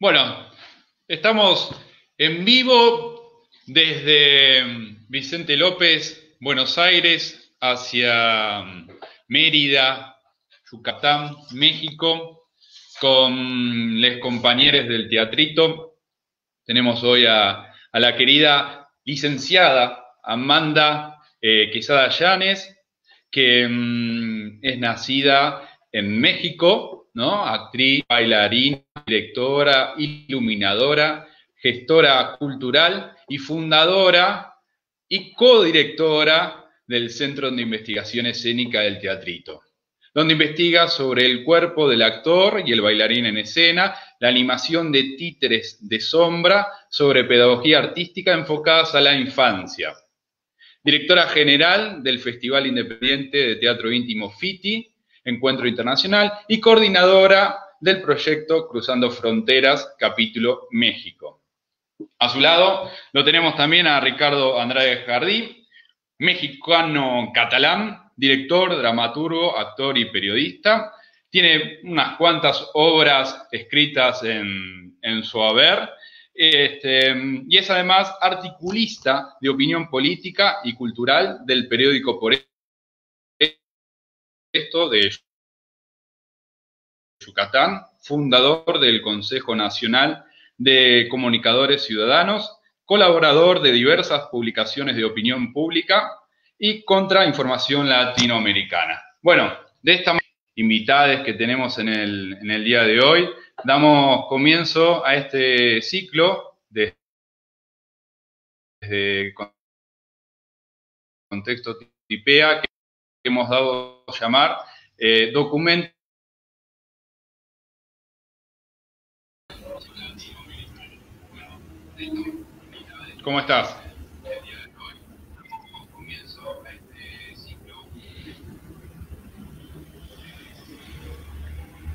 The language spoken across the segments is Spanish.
Bueno, estamos en vivo desde Vicente López, Buenos Aires, hacia Mérida, Yucatán, México, con los compañeros del teatrito. Tenemos hoy a, la querida licenciada Amanda eh, Quesada Llanes, que mm, es nacida en México, Actriz, bailarina, directora, iluminadora, gestora cultural y fundadora y codirectora del Centro de Investigación Escénica del Teatrito, donde investiga sobre el cuerpo del actor y el bailarín en escena, la animación de títeres de sombra sobre pedagogía artística enfocadas a la infancia. Directora general del Festival Independiente de Teatro Íntimo FITI Encuentro Internacional y coordinadora del proyecto Cruzando Fronteras, capítulo México. A su lado lo tenemos también a Ricardo Andrade Jardí, mexicano catalán, director, dramaturgo, actor y periodista. Tiene unas cuantas obras escritas en, su haber este, y es además articulista de opinión política y cultural del periódico Por esto de Yucatán, fundador del Consejo Nacional de Comunicadores Ciudadanos, colaborador de diversas publicaciones de opinión pública y contrainformación latinoamericana. Bueno, de estas invitadas que tenemos en el, día de hoy, damos comienzo a este ciclo de, contexto TIPEA hemos dado llamar eh, documento ¿Cómo estás?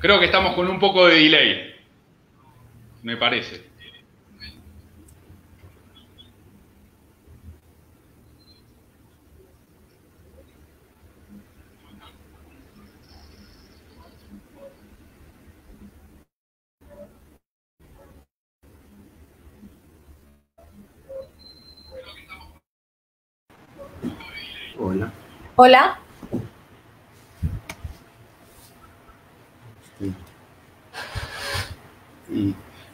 Creo que estamos con un poco de delay, me parece. Hola.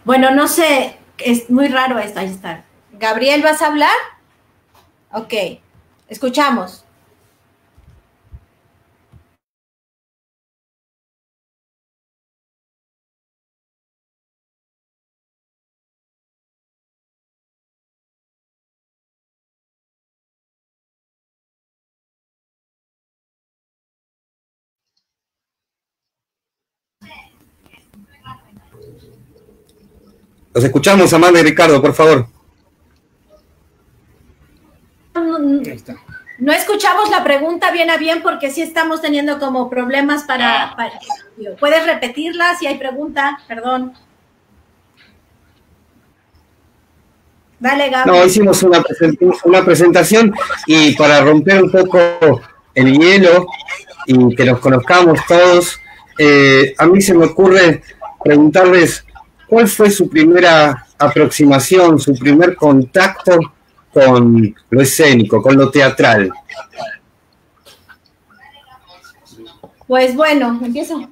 Bueno, no sé, es muy raro esto, ahí está. Gabriel, ¿vas a hablar? Ok, escuchamos. Los escuchamos, Amanda y Ricardo, por favor. No escuchamos la pregunta bien a bien porque sí estamos teniendo como problemas para... ¿Puedes repetirla si hay pregunta? Perdón. Dale, Gaby. No, hicimos una, una presentación y para romper un poco el hielo y que nos conozcamos todos, eh, a mí se me ocurre preguntarles ¿Cuál fue su primera aproximación, su primer contacto con lo escénico, con lo teatral? Pues bueno, empiezo.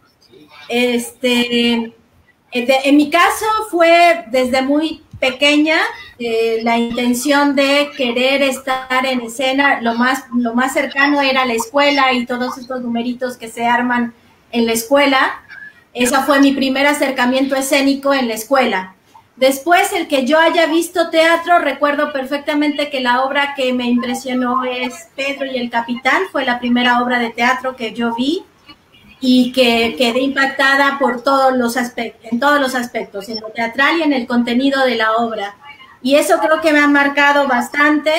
Este, en mi caso fue desde muy pequeña eh, la intención de querer estar en escena. Lo más, lo más cercano era la escuela y todos estos numeritos que se arman en la escuela. Ese fue mi primer acercamiento escénico en la escuela. Después, el que yo haya visto teatro, recuerdo perfectamente que la obra que me impresionó es Pedro y el Capitán, fue la primera obra de teatro que yo vi y que quedé impactada por todos los aspectos, en todos los aspectos, en lo teatral y en el contenido de la obra. Y eso creo que me ha marcado bastante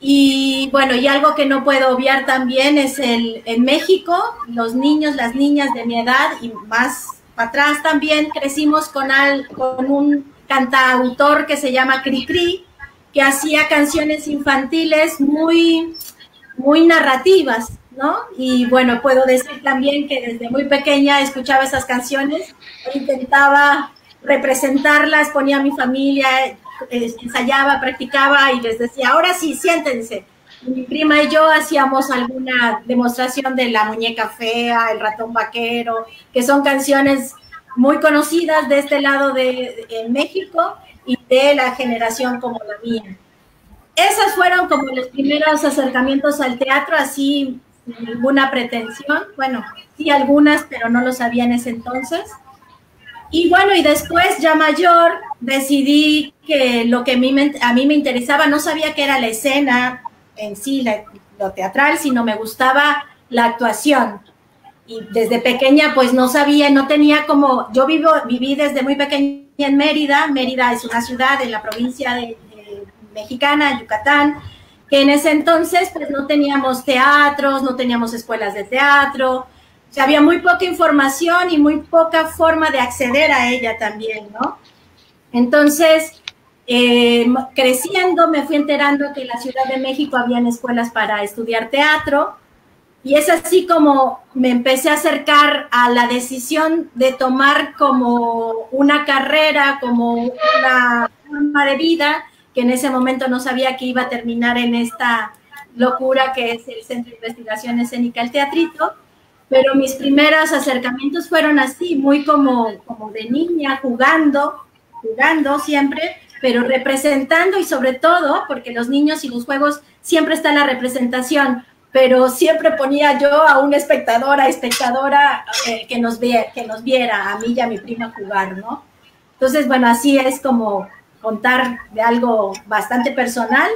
y bueno, y algo que no puedo obviar también es el en México, los niños, las niñas de mi edad y más para atrás también crecimos con, al, con un cantautor que se llama Cricri, que hacía canciones infantiles muy, muy narrativas, ¿no? Y bueno, puedo decir también que desde muy pequeña escuchaba esas canciones, intentaba representarlas, ponía a mi familia, ensayaba, practicaba y les decía, ahora sí, siéntense. Mi prima y yo hacíamos alguna demostración de la muñeca fea, el ratón vaquero, que son canciones muy conocidas de este lado de, México y de la generación como la mía. Esas fueron como los primeros acercamientos al teatro, así sin ninguna pretensión. Bueno, sí algunas, pero no lo sabía en ese entonces. Y bueno, y después ya mayor decidí que lo que a mí me, a mí me interesaba, no sabía que era la escena en sí, lo teatral, sino me gustaba la actuación. Y desde pequeña pues no sabía, no tenía como, yo vivo, viví desde muy pequeña en Mérida, Mérida es una ciudad en la provincia de, mexicana, Yucatán, que en ese entonces pues no teníamos teatros, no teníamos escuelas de teatro, había muy poca información y muy poca forma de acceder a ella también, ¿no? Entonces, eh, creciendo me fui enterando que en la Ciudad de México habían escuelas para estudiar teatro y es así como me empecé a acercar a la decisión de tomar como una carrera, como una forma de vida, que en ese momento no sabía que iba a terminar en esta locura que es el Centro de Investigación Escénica, el Teatrito pero mis primeros acercamientos fueron así, muy como, como de niña, jugando, jugando siempre, pero representando y sobre todo, porque los niños y los juegos siempre está la representación, pero siempre ponía yo a una espectadora, espectadora eh, que, nos que nos viera, a mí y a mi prima jugar, ¿no? Entonces, bueno, así es como contar de algo bastante personal.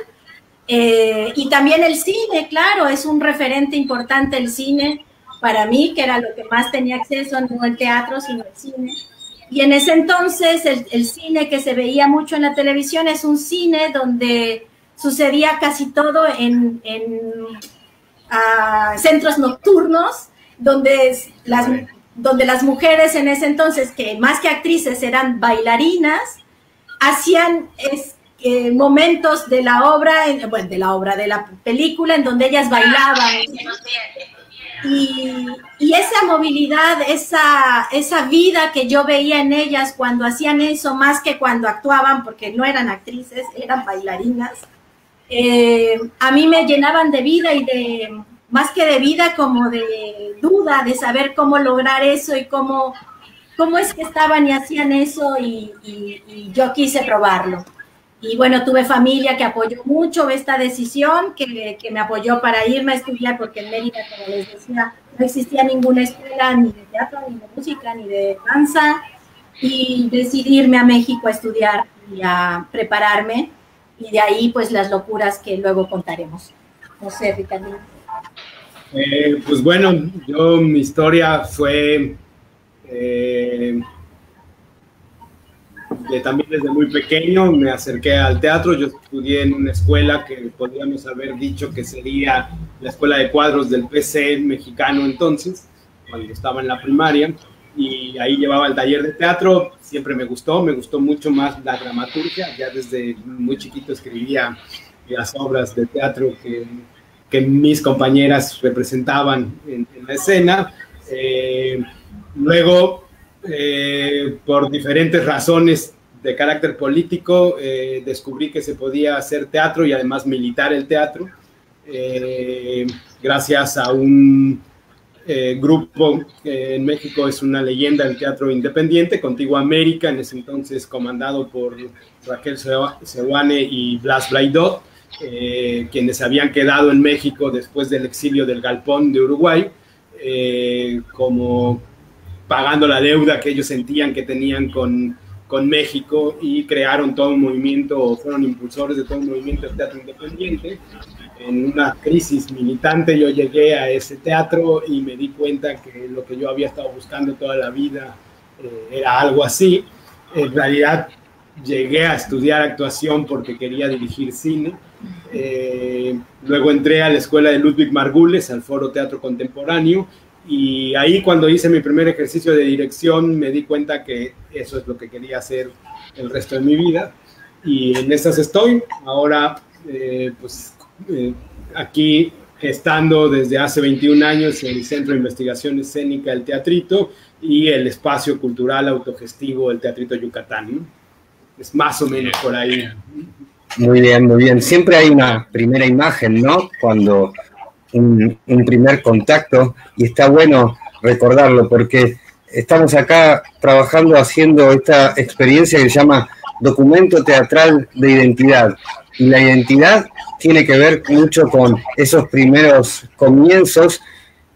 Eh, y también el cine, claro, es un referente importante el cine para mí, que era lo que más tenía acceso, no el teatro, sino el cine. Y en ese entonces el, cine que se veía mucho en la televisión es un cine donde sucedía casi todo en, ah, centros nocturnos, donde las, donde las mujeres en ese entonces, que más que actrices eran bailarinas, hacían eh, momentos de la obra, bueno, de la obra, de la película, en donde ellas bailaban. Y, esa movilidad, esa, esa vida que yo veía en ellas cuando hacían eso, más que cuando actuaban, porque no eran actrices, eran bailarinas, eh, a mí me llenaban de vida y de, más que de vida, como de duda, de saber cómo lograr eso y cómo, cómo es que estaban y hacían eso y yo quise probarlo. Y bueno, tuve familia que apoyó mucho esta decisión, que, que, me apoyó para irme a estudiar, porque en Mérida, como les decía, no existía ninguna escuela ni de teatro, ni de música, ni de danza, y decidí irme a México a estudiar y a prepararme, y de ahí pues las locuras que luego contaremos. No sé, Ricardo. Eh, pues bueno, yo mi historia fue... Eh, también desde muy pequeño me acerqué al teatro. Yo estudié en una escuela que podríamos haber dicho que sería la escuela de cuadros del PC mexicano entonces, cuando estaba en la primaria. Y ahí llevaba el taller de teatro. Siempre me gustó, me gustó mucho más la dramaturgia. Ya desde muy chiquito escribía las obras de teatro que, que mis compañeras representaban en, la escena. Eh, luego, eh, por diferentes razones, de carácter político, eh, descubrí que se podía hacer teatro y además militar el teatro, eh, gracias a un eh, grupo que en México es una leyenda del teatro independiente, Contigo América, en ese entonces comandado por Raquel Sewane y Blas Blaidot, quienes habían quedado en México después del exilio del Galpón de Uruguay, como pagando la deuda que ellos sentían que tenían con con México y crearon todo un movimiento, o fueron impulsores de todo un movimiento de teatro independiente. En una crisis militante yo llegué a ese teatro y me di cuenta que lo que yo había estado buscando toda la vida eh, era algo así. En realidad llegué a estudiar actuación porque quería dirigir cine. Eh, luego entré a la escuela de Ludwig Margules, al Foro Teatro Contemporáneo, y ahí cuando hice mi primer ejercicio de dirección me di cuenta que eso es lo que quería hacer el resto de mi vida. Y en estas estoy. Ahora, eh, pues eh, aquí estando desde hace 21 años en el Centro de Investigación Escénica El Teatrito y el espacio cultural autogestivo El Teatrito Yucatán. Es más o menos por ahí. Muy bien, muy bien. Siempre hay una primera imagen, ¿no? Cuando un, un primer contacto y está bueno recordarlo porque estamos acá trabajando haciendo esta experiencia que se llama documento teatral de identidad. Y la identidad tiene que ver mucho con esos primeros comienzos.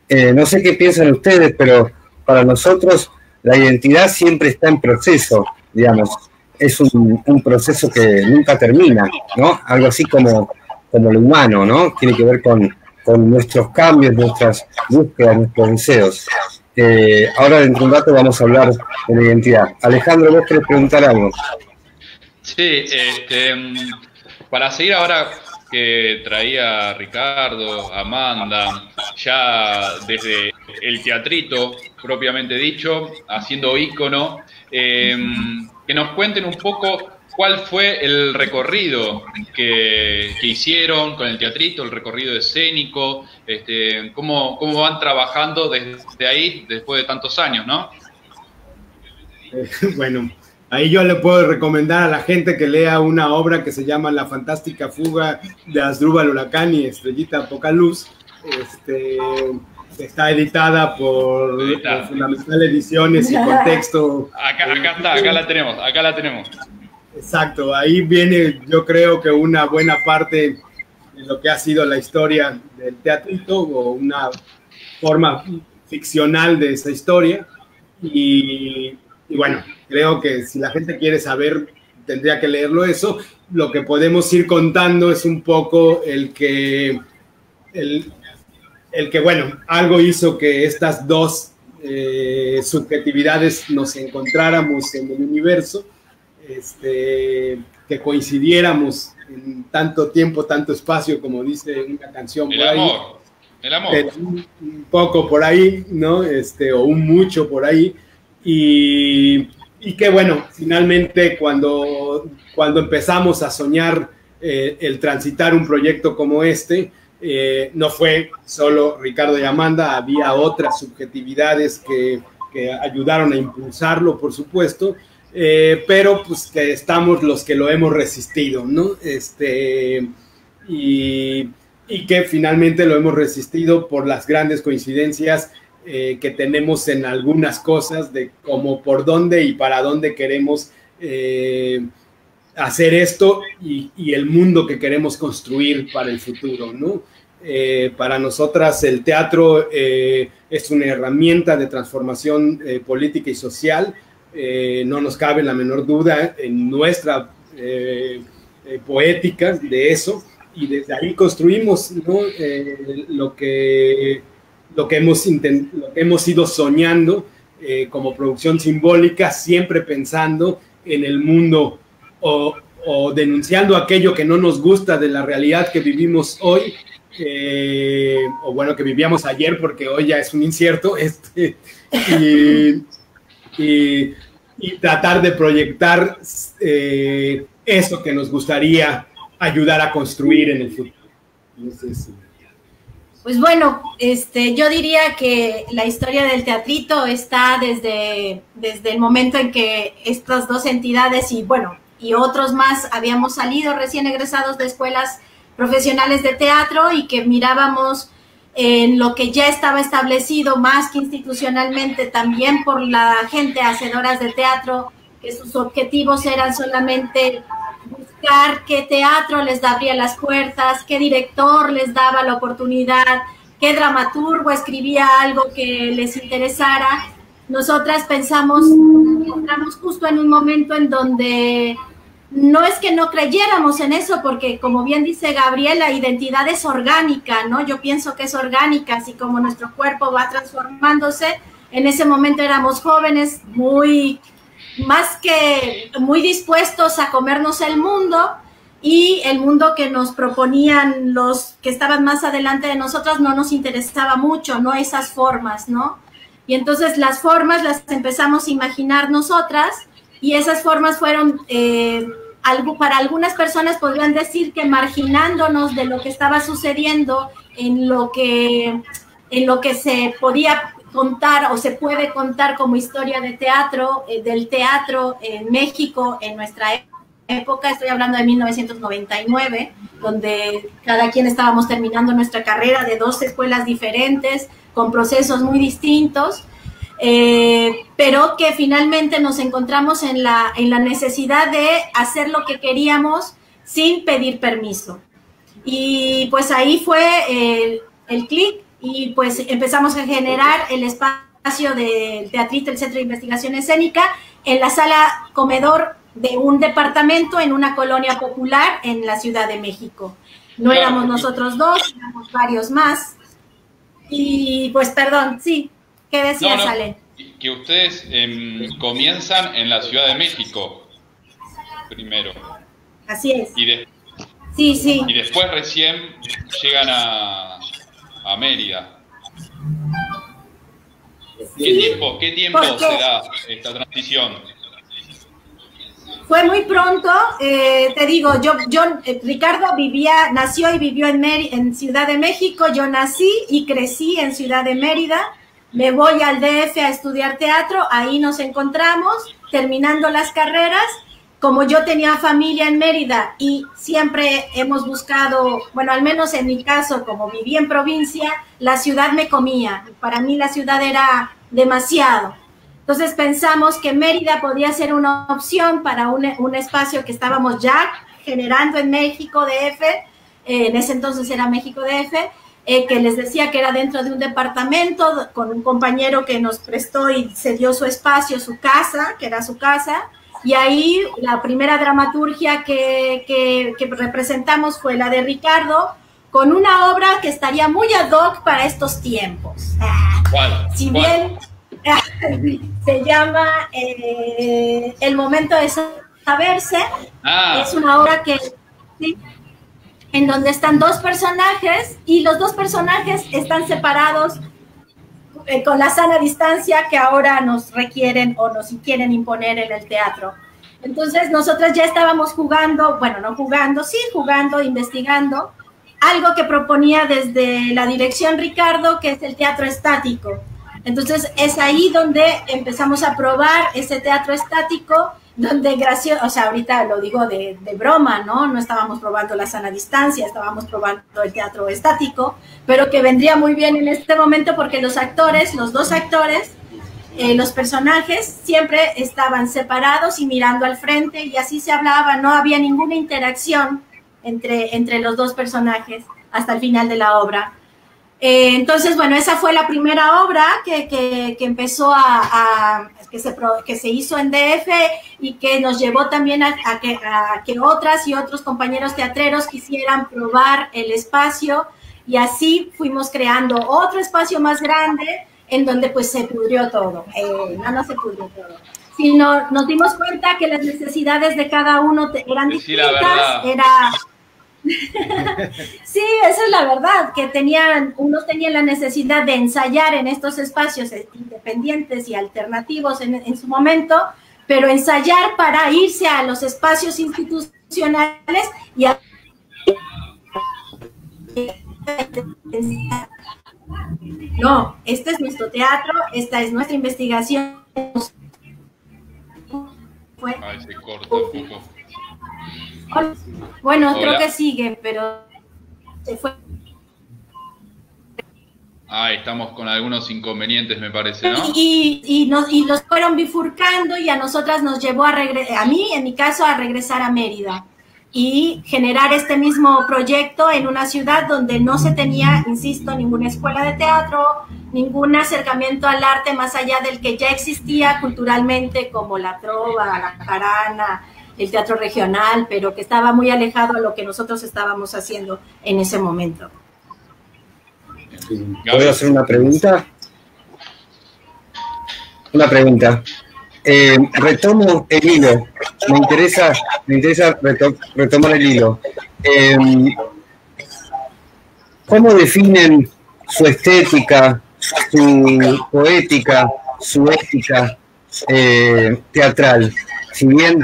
Eh, no sé qué piensan ustedes, pero para nosotros la identidad siempre está en proceso, digamos. Es un, proceso que nunca termina, ¿no? Algo así como, como lo humano, ¿no? Tiene que ver con, con nuestros cambios, nuestras búsquedas, nuestros deseos. Eh, ahora dentro de un rato vamos a hablar de la identidad. Alejandro, ¿vos querés preguntar algo? Sí, este, para seguir ahora que traía Ricardo, Amanda, ya desde el teatrito propiamente dicho, haciendo ícono, em, que nos cuenten un poco cuál fue el recorrido que, hicieron con el teatrito, el recorrido escénico, este, cómo, cómo van trabajando desde ahí después de tantos años, ¿no? bueno, Ahí yo le puedo recomendar a la gente que lea una obra que se llama La fantástica fuga de Asdrúbal Huracán y Estrellita Pocaluz. Este, está editada por, Fundamental Ediciones y Contexto. Acá, acá está, acá la tenemos, acá la tenemos. Exacto, ahí viene yo creo que una buena parte de lo que ha sido la historia del teatrito o una forma ficcional de esa historia. Y, bueno, Creo que si la gente quiere saber, tendría que leerlo eso. Lo que podemos ir contando es un poco el que, el, que bueno, algo hizo que estas dos eh, subjetividades nos encontráramos en el universo, este, que coincidiéramos en tanto tiempo, tanto espacio, como dice una canción el amor, El amor. Un, un, poco por ahí, ¿no? Este, o un mucho por ahí. Y y que bueno, finalmente cuando, cuando empezamos a soñar eh, el transitar un proyecto como este, eh, no fue solo Ricardo y Amanda, había otras subjetividades que, que ayudaron a impulsarlo, por supuesto, eh, pero pues que estamos los que lo hemos resistido, ¿no? Este, y, que finalmente lo hemos resistido por las grandes coincidencias eh, que tenemos en algunas cosas de cómo por dónde y para dónde queremos eh, hacer esto y, el mundo que queremos construir para el futuro, ¿no? Para nosotras el teatro es una herramienta de transformación política y social, no nos cabe la menor duda en nuestra poética de eso y desde ahí construimos lo que lo que hemos, hemos ido soñando eh, como producción simbólica, siempre pensando en el mundo o, denunciando aquello que no nos gusta de la realidad que vivimos hoy, eh, o bueno, que vivíamos ayer porque hoy ya es un incierto, este, tratar de proyectar eh, eso que nos gustaría ayudar a construir en el futuro. Pues bueno, este, yo diría que la historia del teatrito está desde, desde el momento en que estas dos entidades y bueno, y otros más habíamos salido recién egresados de escuelas profesionales de teatro y que mirábamos en lo que ya estaba establecido más que institucionalmente también por la gente hacedoras de teatro, que sus objetivos eran solamente buscar qué teatro les abría las puertas, qué director les daba la oportunidad, qué dramaturgo escribía algo que les interesara. Nosotras pensamos, encontramos justo en un momento en donde no es que no creyéramos en eso, porque como bien dice Gabriel, la identidad es orgánica, ¿no? Yo pienso que es orgánica, así como nuestro cuerpo va transformándose. En ese momento éramos jóvenes, muy más que muy dispuestos a comernos el mundo y el mundo que nos proponían los que estaban más adelante de nosotros no nos interesaba mucho, no esas formas, ¿no? Y entonces las formas las empezamos a imaginar nosotras y esas formas fueron, eh, algo, para algunas personas podrían decir que marginándonos de lo que estaba sucediendo en lo que, en lo que se podía contar o se puede contar como historia de teatro, eh, del teatro en México en nuestra época, estoy hablando de 1999, donde cada quien estábamos terminando nuestra carrera de dos escuelas diferentes, con procesos muy distintos, eh, pero que finalmente nos encontramos en la, en la necesidad de hacer lo que queríamos sin pedir permiso. Y pues ahí fue el, el clic y pues empezamos a generar el espacio del teatrito, el Centro de Investigación Escénica, en la sala comedor de un departamento en una colonia popular en la Ciudad de México. No éramos nosotros dos, éramos varios más. Y pues perdón, sí, ¿qué decías, Ale? Que ustedes em, comienzan en la Ciudad de México primero. Así es. Y, sí, sí. y después recién llegan a, a Mérida. ¿Qué tiempo, qué tiempo se da esta transición? Fue muy pronto, eh, te digo, yo, yo, eh, Ricardo vivía, nació y vivió en, en Ciudad de México, yo nací y crecí en Ciudad de Mérida, me voy al DF a estudiar teatro, ahí nos encontramos, terminando las carreras, como yo tenía familia en Mérida y siempre hemos buscado, bueno, al menos en mi caso, como viví en provincia, la ciudad me comía. Para mí la ciudad era demasiado. Entonces pensamos que Mérida podía ser una opción para un, espacio que estábamos ya generando en México DF, en ese entonces era México DF, eh, que les decía que era dentro de un departamento con un compañero que nos prestó y cedió su espacio, su casa, que era su casa, y ahí la primera dramaturgia que, representamos fue la de Ricardo, con una obra que estaría muy ad hoc para estos tiempos. ¿Cuál? Si bien se llama eh, El momento de saberse, ah. es una obra que en donde están dos personajes y los dos personajes están separados eh, con la sana distancia que ahora nos requieren o nos quieren imponer en el teatro. Entonces, nosotras ya estábamos jugando, bueno, no jugando, sí, jugando, investigando, algo que proponía desde la dirección Ricardo, que es el teatro estático. Entonces, es ahí donde empezamos a probar ese teatro estático donde gracioso, o sea, ahorita lo digo de, broma, ¿no? No estábamos probando la sana distancia, estábamos probando el teatro estático, pero que vendría muy bien en este momento porque los actores, los dos actores, eh, los personajes siempre estaban separados y mirando al frente y así se hablaba, no había ninguna interacción entre, entre los dos personajes hasta el final de la obra. Eh, entonces, bueno, esa fue la primera obra que, que, empezó a, que, se, que se hizo en DF y que nos llevó también a, que, a que otras y otros compañeros teatreros quisieran probar el espacio. Y así fuimos creando otro espacio más grande en donde pues se pudrió todo, eh, no, no se pudrió todo, sino nos dimos cuenta que las necesidades de cada uno eran distintas, era sí, esa es la verdad, que tenían, unos tenían la necesidad de ensayar en estos espacios independientes y alternativos en, su momento, pero ensayar para irse a los espacios institucionales y a... No, este es nuestro teatro, esta es nuestra investigación. Ay, se corta un. Bueno, creo que sigue, pero se fue. Ah, estamos con algunos inconvenientes, me parece, ¿no? Y, y, nos, y los fueron bifurcando y a nosotras nos llevó a regresar, a mí, en mi caso, a regresar a Mérida y generar este mismo proyecto en una ciudad donde no se tenía, insisto, ninguna escuela de teatro, ningún acercamiento al arte más allá del que ya existía culturalmente, como la trova, la jarana, el teatro regional, pero que estaba muy alejado a lo que nosotros estábamos haciendo en ese momento. ¿Puedo hacer una pregunta? Una pregunta. Eh, retomo el hilo. Me interesa, me interesa retomar el hilo. Em, ¿Cómo definen su estética, su poética, su ética eh, teatral? Si bien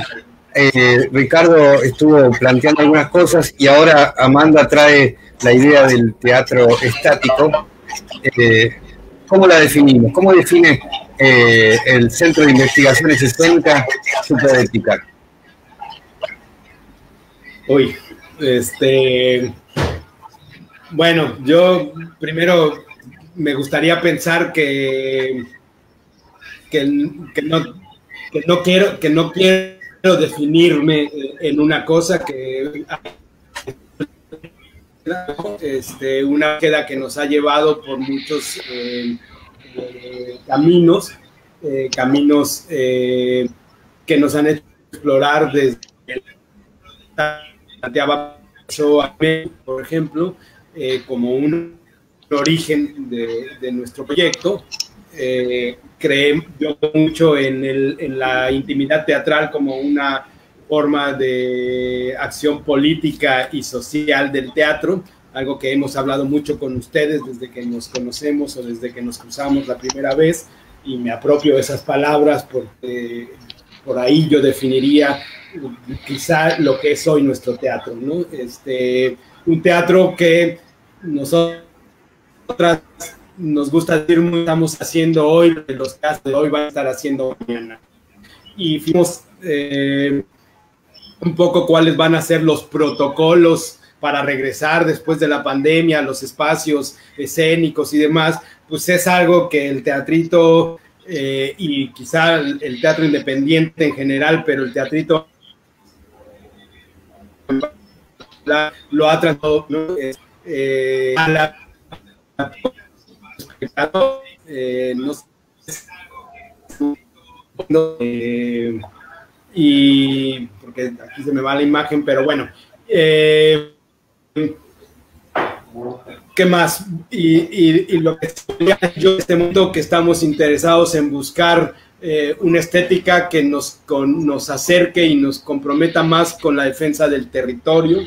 eh, Ricardo estuvo planteando algunas cosas y ahora Amanda trae la idea del teatro estático, eh, ¿cómo la definimos? ¿Cómo define eh, el Centro de Investigaciones Escénicas su? Uy, este. Bueno, yo primero me gustaría pensar que, que, no, no quiero, que no quiero definirme en una cosa que este, una queda que nos ha llevado por muchos eh, eh, caminos, eh, caminos que nos han hecho explorar desde por ejemplo, como un origen de, nuestro proyecto. Creemos yo mucho en, en la intimidad teatral como una forma de acción política y social del teatro, algo que hemos hablado mucho con ustedes desde que nos conocemos o desde que nos cruzamos la primera vez, y me apropio esas palabras porque por ahí yo definiría quizá lo que es hoy nuestro teatro, ¿no? Este, un teatro que nosotros nos gusta decir, estamos haciendo hoy, los casos de hoy van a estar haciendo mañana. Y fuimos eh, un poco cuáles van a ser los protocolos para regresar después de la pandemia, los espacios escénicos y demás, pues es algo que el teatrito eh, y quizá el, teatro independiente en general, pero el teatrito lo ha tratado a la, eh, no, y porque aquí se me va la imagen, pero bueno. Eh, ¿Qué más? Y, lo que yo en este momento que estamos interesados en buscar eh, una estética que nos, nos acerque y nos comprometa más con la defensa del territorio,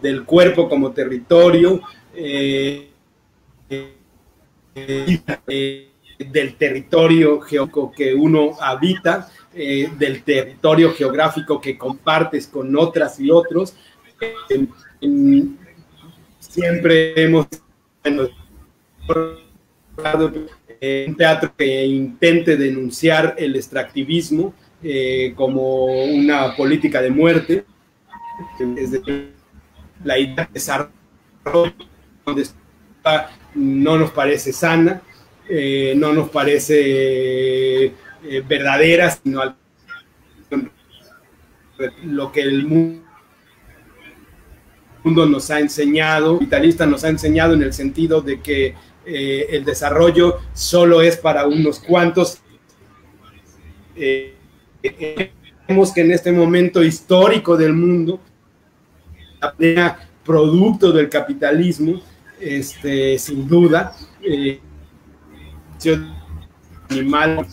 del cuerpo como territorio, eh, del territorio geográfico que uno habita eh, del territorio geográfico que compartes con otras y otros. siempre hemos eh, un teatro que intente denunciar el extractivismo eh, como una política de muerte. la idea de desarrollo no nos parece sana, no nos parece eh, verdaderas, sino lo que el mundo nos ha enseñado, vitalista nos ha enseñado en el sentido de que eh, el desarrollo solo es para unos cuantos. Eh, vemos que en este momento histórico del mundo, la producto del capitalismo, este, sin duda, eh, animal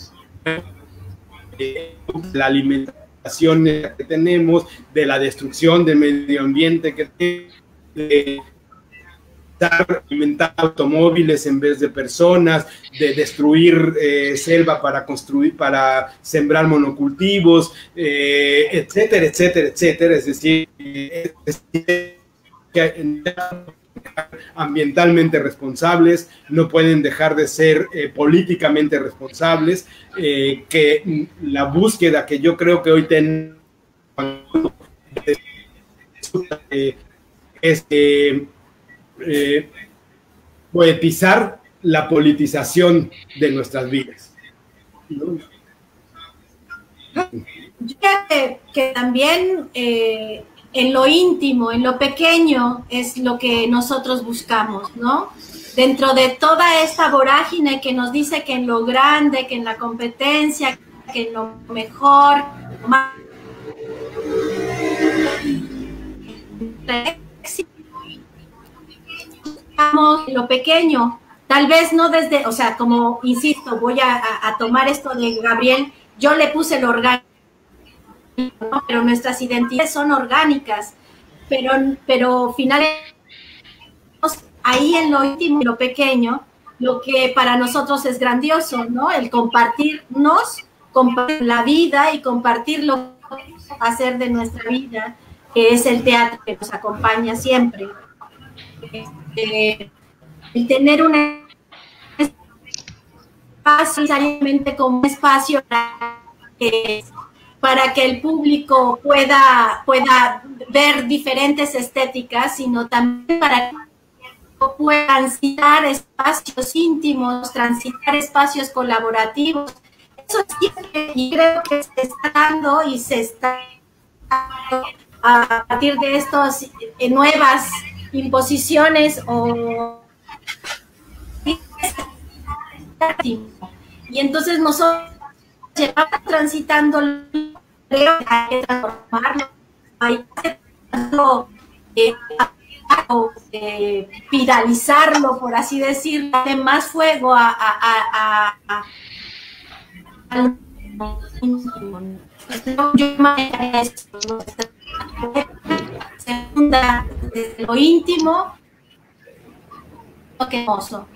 la alimentación que tenemos, de la destrucción del medio ambiente que tenemos, de alimentar automóviles en vez de personas, de destruir eh, selva para construir, para sembrar monocultivos, eh, etcétera, etcétera, etcétera. Es decir, que ambientalmente responsables, no pueden dejar de ser eh, políticamente responsables, eh, que la búsqueda que yo creo que hoy tenemos es eh, poetizar la politización de nuestras vidas. Yo creo que, también en lo íntimo, en lo pequeño, es lo que nosotros buscamos, ¿no? Dentro de toda esta vorágine que nos dice que en lo grande, que en la competencia, que en lo mejor, más lo pequeño, tal vez no desde, o sea, como insisto, voy a, a tomar esto de Gabriel, yo le puse el orgánico pero nuestras identidades son orgánicas, pero, pero finalmente ahí en lo íntimo y lo pequeño, lo que para nosotros es grandioso, ¿no? El compartirnos, compartir la vida y compartirlo hacer de nuestra vida, que es el teatro que nos acompaña siempre. este, el tener un espacio como un espacio para que, el público pueda, pueda ver diferentes estéticas, sino también para que pueda transitar espacios íntimos, transitar espacios colaborativos. Eso sí, y creo que se está dando y se está a partir de estas eh, nuevas imposiciones o y entonces nosotros llevamos transitando creo que hay que transformarlo. Hay que eh, eh, viralizarlo por así decirlo darle más fuego a, a, a, a segunda desde lo íntimo qué hermoso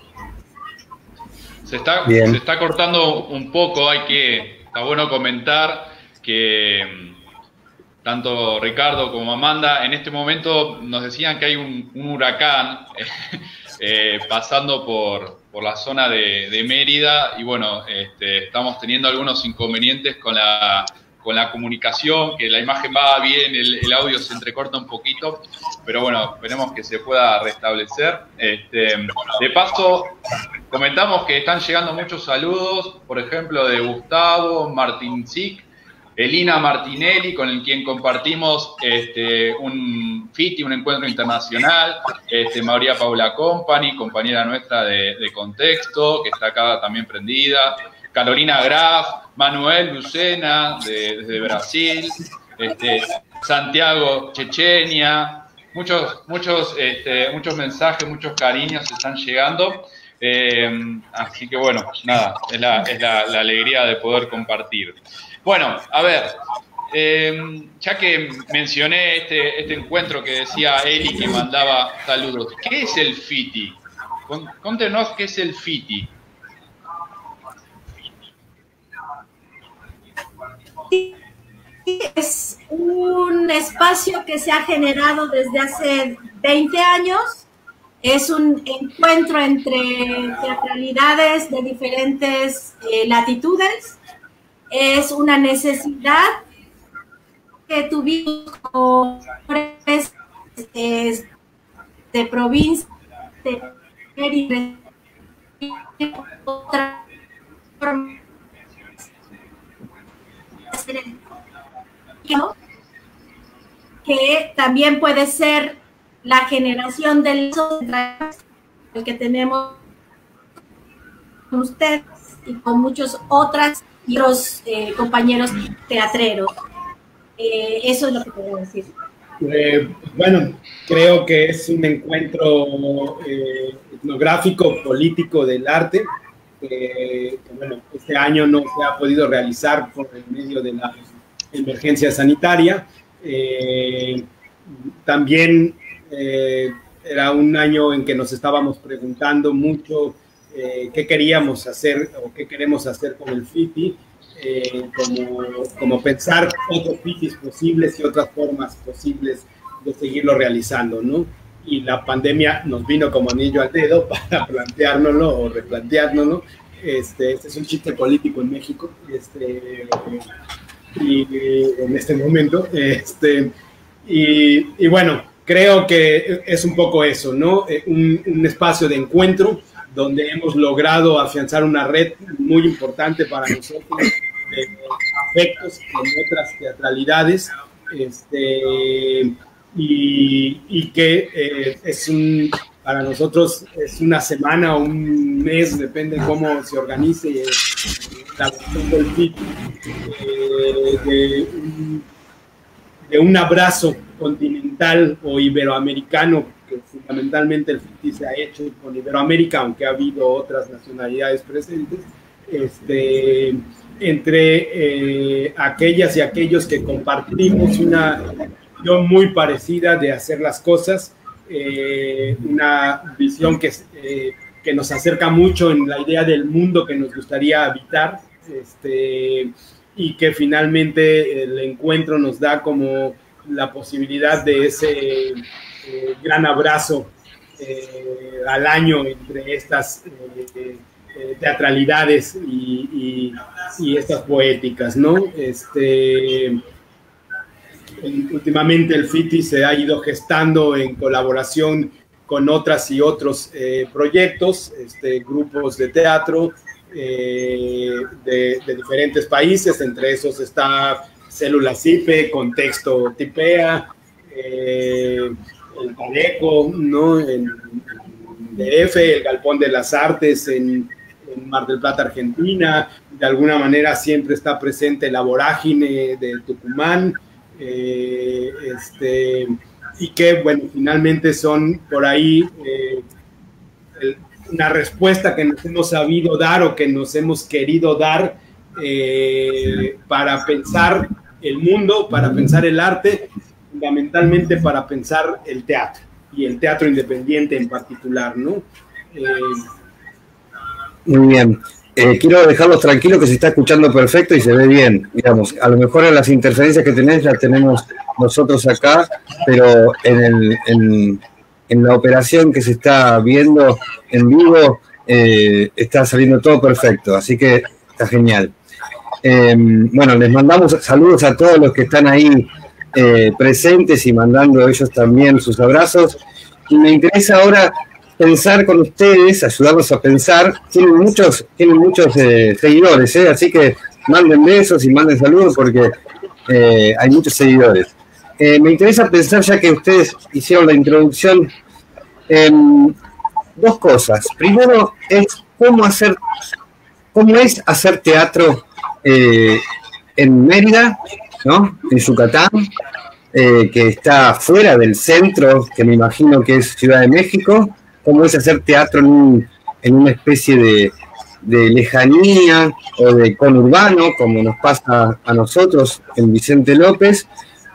se está, se está cortando un poco, hay que, está bueno comentar que mm, tanto Ricardo como Amanda en este momento nos decían que hay un, huracán eh, pasando por, por, la zona de, de Mérida y bueno, este, estamos teniendo algunos inconvenientes con la con la comunicación, que la imagen va bien, el, audio se entrecorta un poquito, pero bueno, esperemos que se pueda restablecer. Este, de paso, comentamos que están llegando muchos saludos, por ejemplo, de Gustavo Martín Zic, Elina Martinelli, con el quien compartimos este, un FITI, un encuentro internacional, este, María Paula Company, compañera nuestra de, de Contexto, que está acá también prendida, Carolina Graf, Manuel Lucena desde Brasil, este, Santiago Chechenia, muchos, muchos, este, muchos mensajes, muchos cariños están llegando. Eh, así que bueno, nada, es, la, alegría de poder compartir. Bueno, a ver, eh, ya que mencioné este, este encuentro que decía Eli que mandaba saludos, ¿qué es el FITI? Contenos qué es el FITI. Es un espacio que se ha generado desde hace 20 años. Es un encuentro entre teatralidades de diferentes eh, latitudes. Es una necesidad que tuvimos como eh, de provincia de que también puede ser la generación del que tenemos con ustedes y con muchos otros eh, compañeros teatreros. Eh, eso es lo que puedo decir. Eh, bueno, creo que es un encuentro etnográfico, político del arte, que, bueno, este año no se ha podido realizar por el medio de la emergencia sanitaria. Eh, también eh, era un año en que nos estábamos preguntando mucho eh, qué queríamos hacer o qué queremos hacer con el FITI, como, como, pensar otros FITIs posibles y otras formas posibles de seguirlo realizando, ¿no? Y la pandemia nos vino como anillo al dedo para planteárnoslo o replanteárnoslo. Este, este es un chiste político en México. Este, y, en este momento. Este, y, bueno, creo que es un poco eso, ¿no? Eh, un, espacio de encuentro donde hemos logrado afianzar una red muy importante para nosotros de afectos en otras teatralidades. Este, y, que eh, es un, para nosotros es una semana o un mes, depende cómo se organice la del eh, de, un, de, un, abrazo continental o iberoamericano, que fundamentalmente el FITI se ha hecho con Iberoamérica, aunque ha habido otras nacionalidades presentes, este, entre eh, aquellas y aquellos que compartimos una visión muy parecida de hacer las cosas, eh, una visión que, que nos acerca mucho en la idea del mundo que nos gustaría habitar este, y que finalmente el encuentro nos da como la posibilidad de ese eh, gran abrazo eh, al año entre estas teatralidades y, estas poéticas, ¿no? Este, últimamente el FITI se ha ido gestando en colaboración con otras y otros proyectos, este, grupos de teatro, eh, de, diferentes países, entre esos está Célula CIPE, Contexto Tipea, eh, el Paleco, ¿no? En, DF, el Galpón de las Artes en, Mar del Plata, Argentina, de alguna manera siempre está presente la vorágine de Tucumán, eh, este, y que, bueno, finalmente son por ahí el, una respuesta que nos hemos sabido dar o que nos hemos querido dar eh, para pensar el mundo, para pensar el arte, fundamentalmente para pensar el teatro y el teatro independiente en particular, ¿no? Eh, Muy bien. Eh, quiero dejarlos tranquilos que se está escuchando perfecto y se ve bien. Digamos, a lo mejor las interferencias que tenés las tenemos nosotros acá, pero en el, en, en la operación que se está viendo en vivo eh, está saliendo todo perfecto, así que está genial. Em, bueno, les mandamos saludos a todos los que están ahí eh, presentes y mandando ellos también sus abrazos. Y me interesa ahora pensar con ustedes, ayudarlos a pensar. Tienen muchos, tienen muchos eh, seguidores, así que manden besos y manden saludos porque hay muchos seguidores. Eh, me interesa pensar, ya que ustedes hicieron la introducción, en dos cosas. Primero es cómo hacer, cómo es hacer teatro eh, en Mérida, ¿no? En Yucatán, eh, que está fuera del centro, que me imagino que es Ciudad de México. Cómo es hacer teatro en, en una especie de, de lejanía o de conurbano, como nos pasa a nosotros en Vicente López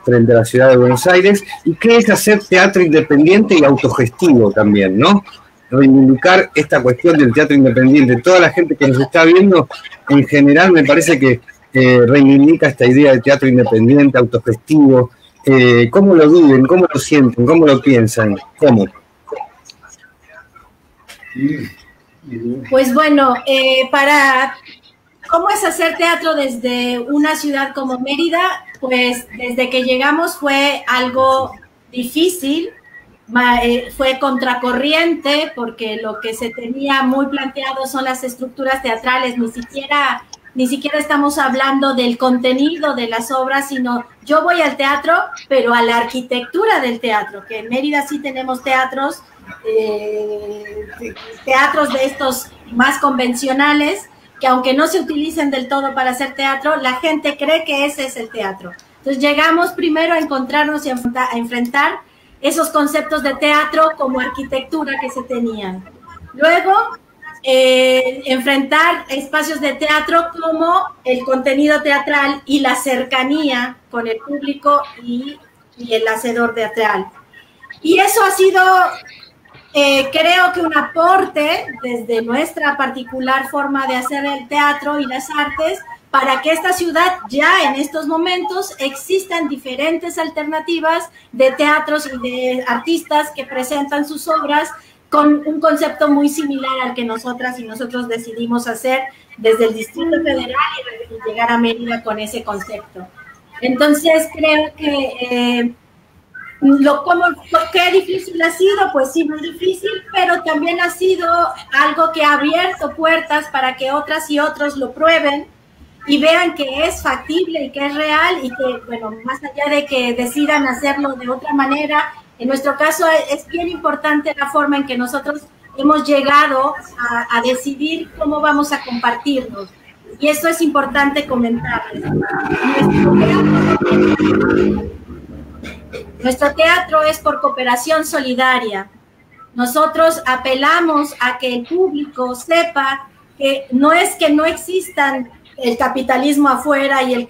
frente a la ciudad de Buenos Aires, y qué es hacer teatro independiente y autogestivo también, ¿no? Reivindicar esta cuestión del teatro independiente. Toda la gente que nos está viendo, en general, me parece que eh, reivindica esta idea de teatro independiente, autogestivo. Eh, ¿Cómo lo viven? ¿Cómo lo sienten? ¿Cómo lo piensan? ¿Cómo? Pues bueno, eh, para ¿Cómo es hacer teatro desde una ciudad como Mérida? Pues desde que llegamos fue algo difícil, eh, fue contracorriente porque lo que se tenía muy planteado son las estructuras teatrales, ni siquiera ni siquiera estamos hablando del contenido de las obras, sino yo voy al teatro, pero a la arquitectura del teatro, que en Mérida sí tenemos teatros, eh, teatros de estos más convencionales, que aunque no se utilicen del todo para hacer teatro, la gente cree que ese es el teatro. Entonces llegamos primero a encontrarnos y a enfrentar esos conceptos de teatro como arquitectura que se tenían. Luego, eh, enfrentar espacios de teatro como el contenido teatral y la cercanía con el público y, y el hacedor teatral. Y eso ha sido eh, creo que un aporte desde nuestra particular forma de hacer el teatro y las artes para que esta ciudad ya en estos momentos existan diferentes alternativas de teatros y de artistas que presentan sus obras con un concepto muy similar al que nosotras y nosotros decidimos hacer desde el Distrito Federal y llegar a Mérida con ese concepto. Entonces creo que eh, lo, como, ¿Qué difícil ha sido? Pues sí, muy difícil, pero también ha sido algo que ha abierto puertas para que otras y otros lo prueben y vean que es factible y que es real y que, bueno, más allá de que decidan hacerlo de otra manera, en nuestro caso es bien importante la forma en que nosotros hemos llegado a, a decidir cómo vamos a compartirnos. Y eso es importante comentarles. Nuestro teatro es por cooperación solidaria. Nosotros apelamos a que el público sepa que no es que no existan el capitalismo afuera y, eh,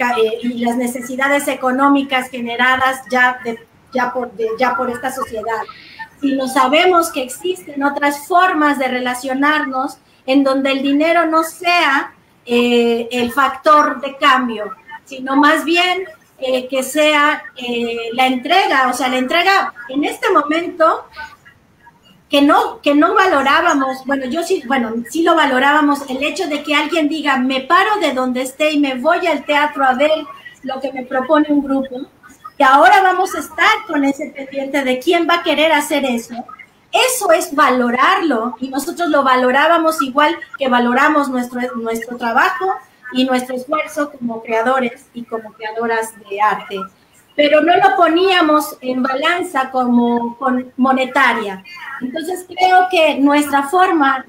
las necesidades económicas generadas ya, ya, por, ya por esta sociedad, sino sabemos que existen otras formas de relacionarnos en donde el dinero no sea eh, el factor de cambio, sino más bien eh, que sea eh, la entrega, o sea, la entrega en este momento que no, que no valorábamos, bueno, yo sí, bueno, sí lo valorábamos, el hecho de que alguien diga, me paro de donde esté y me voy al teatro a ver lo que me propone un grupo, que ahora vamos a estar con ese pendiente de quién va a querer hacer eso. Eso es valorarlo y nosotros lo valorábamos igual que valoramos nuestro, nuestro trabajo y nuestro esfuerzo como creadores y como creadoras de arte pero no lo poníamos en balanza como monetaria. Entonces creo que nuestra forma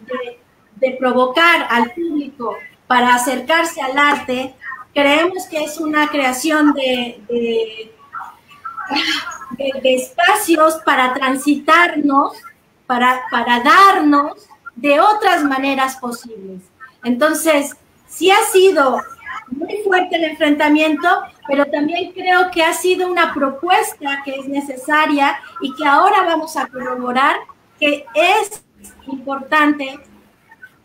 de, provocar al público para acercarse al arte, creemos que es una creación de, de, espacios para transitarnos, para, para darnos de otras maneras posibles. Entonces, sí ha sido muy fuerte el enfrentamiento, pero también creo que ha sido una propuesta que es necesaria y que ahora vamos a corroborar que es importante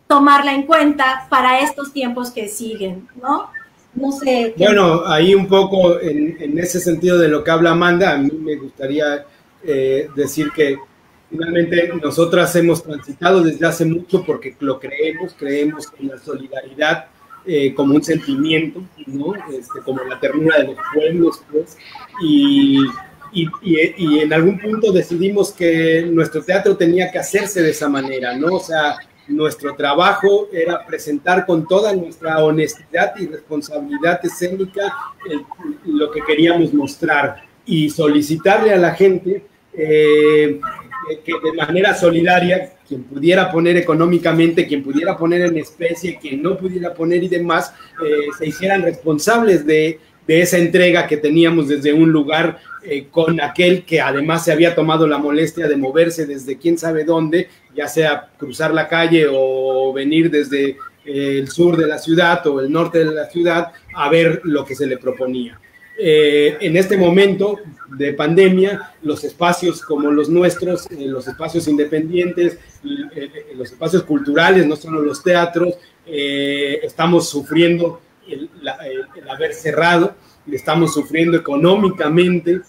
tomarla en cuenta para estos tiempos que siguen, ¿no? No sé. Bueno, ahí un poco en, ese sentido de lo que habla Amanda, a mí me gustaría eh, decir que finalmente nosotras hemos transitado desde hace mucho porque lo creemos, creemos en la solidaridad eh, como un sentimiento, ¿no? Este, como la ternura de los pueblos, pues, y, y, y, en algún punto decidimos que nuestro teatro tenía que hacerse de esa manera, ¿no? O sea, nuestro trabajo era presentar con toda nuestra honestidad y responsabilidad escénica lo que queríamos mostrar y solicitarle a la gente eh, que de manera solidaria, quien pudiera poner económicamente, quien pudiera poner en especie, quien no pudiera poner y demás, eh, se hicieran responsables de, esa entrega que teníamos desde un lugar eh, con aquel que además se había tomado la molestia de moverse desde quién sabe dónde, ya sea cruzar la calle o venir desde el sur de la ciudad o el norte de la ciudad a ver lo que se le proponía. Eh, en este momento de pandemia, los espacios como los nuestros, eh, los espacios independientes, eh, los espacios culturales, no solo los teatros, estamos sufriendo el, haber cerrado, estamos sufriendo económicamente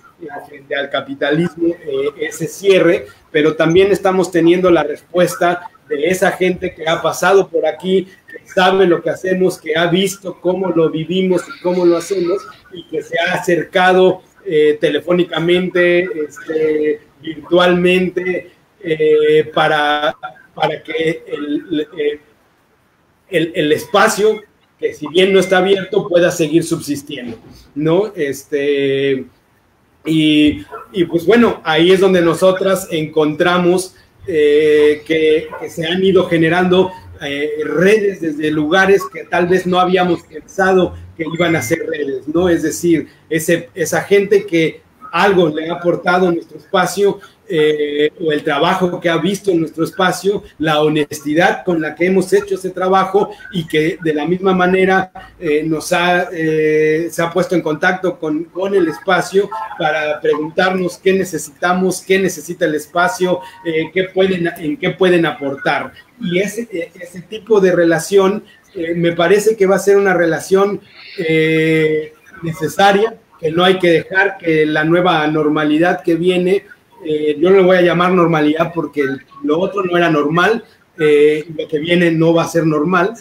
frente al capitalismo ese cierre, pero también estamos teniendo la respuesta de esa gente que ha pasado por aquí, sabe lo que hacemos, que ha visto cómo lo vivimos y cómo lo hacemos y que se ha acercado eh, telefónicamente, este, virtualmente, eh, para, para que eh, el, el, espacio, que si bien no está abierto, pueda seguir subsistiendo, ¿no? Este, y, y pues bueno, ahí es donde nosotras encontramos que, que, se han ido generando eh, redes desde lugares que tal vez no habíamos pensado que iban a ser redes, ¿no? Es decir, ese, esa gente que algo le ha aportado a nuestro espacio eh, o el trabajo que ha visto en nuestro espacio, la honestidad con la que hemos hecho ese trabajo y que de la misma manera eh, nos ha, se ha puesto en contacto con, con, el espacio para preguntarnos qué necesitamos, qué necesita el espacio, qué pueden, en qué pueden aportar y ese, ese tipo de relación eh, me parece que va a ser una relación eh, necesaria, que no hay que dejar que la nueva normalidad que viene, eh, yo no le voy a llamar normalidad porque lo otro no era normal, lo que viene no va a ser normal.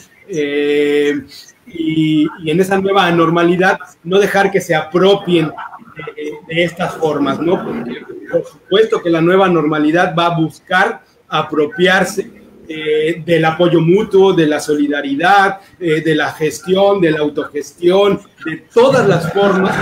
Y, en esa nueva normalidad, no dejar que se apropien de, de estas formas, ¿no? Porque por supuesto que la nueva normalidad va a buscar apropiarse eh, del apoyo mutuo, de la solidaridad, eh, de la gestión, de la autogestión, de todas las formas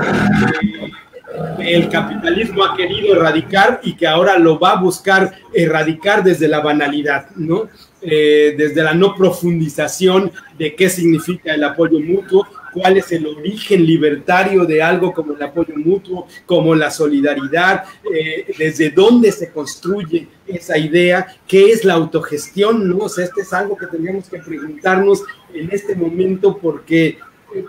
que el capitalismo ha querido erradicar y que ahora lo va a buscar erradicar desde la banalidad, ¿no? Eh, desde la no profundización de qué significa el apoyo mutuo, cuál es el origen libertario de algo como el apoyo mutuo, como la solidaridad, eh, desde dónde se construye esa idea, qué es la autogestión, ¿no? O sea, este es algo que tendríamos que preguntarnos en este momento porque,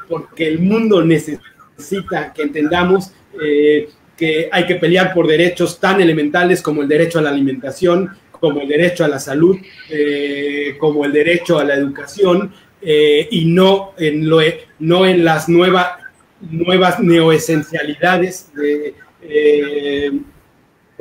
porque el mundo necesita que entendamos eh, que hay que pelear por derechos tan elementales como el derecho a la alimentación, como el derecho a la salud, eh, como el derecho a la educación, eh, y no en, lo, no en las nueva, nuevas neoesencialidades de, eh,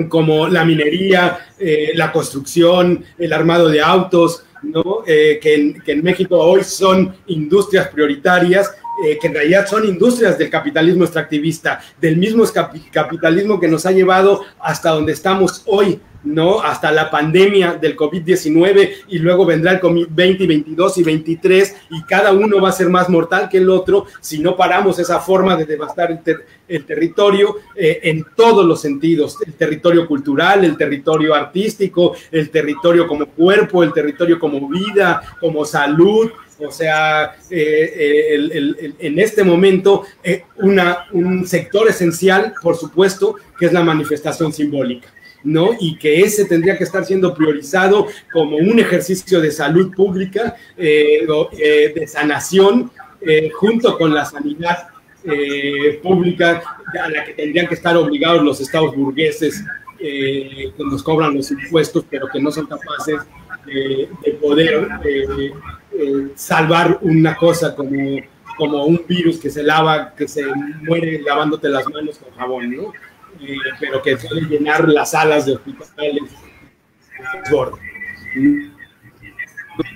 como la minería, eh, la construcción, el armado de autos, ¿no? Eh, que, en, que, en, México hoy son industrias prioritarias, eh, que en realidad son industrias del capitalismo extractivista, del mismo capitalismo que nos ha llevado hasta donde estamos hoy, ¿no? Hasta la pandemia del COVID-19 y luego vendrá el COVID-20, 22 y 23 y cada uno va a ser más mortal que el otro si no paramos esa forma de devastar el, ter el territorio eh, en todos los sentidos, el territorio cultural, el territorio artístico, el territorio como cuerpo, el territorio como vida, como salud, o sea, eh, eh, en este momento, eh, una, un sector esencial, por supuesto, que es la manifestación simbólica. ¿no? Y que ese tendría que estar siendo priorizado como un ejercicio de salud pública, de sanación, junto con la sanidad pública a la que tendrían que estar obligados los estados burgueses que nos cobran los impuestos, pero que no son capaces de poder salvar una cosa como, como un virus que se lava, que se muere lavándote las manos con jabón, ¿no? eh, pero que suele llenar las salas de hospitales.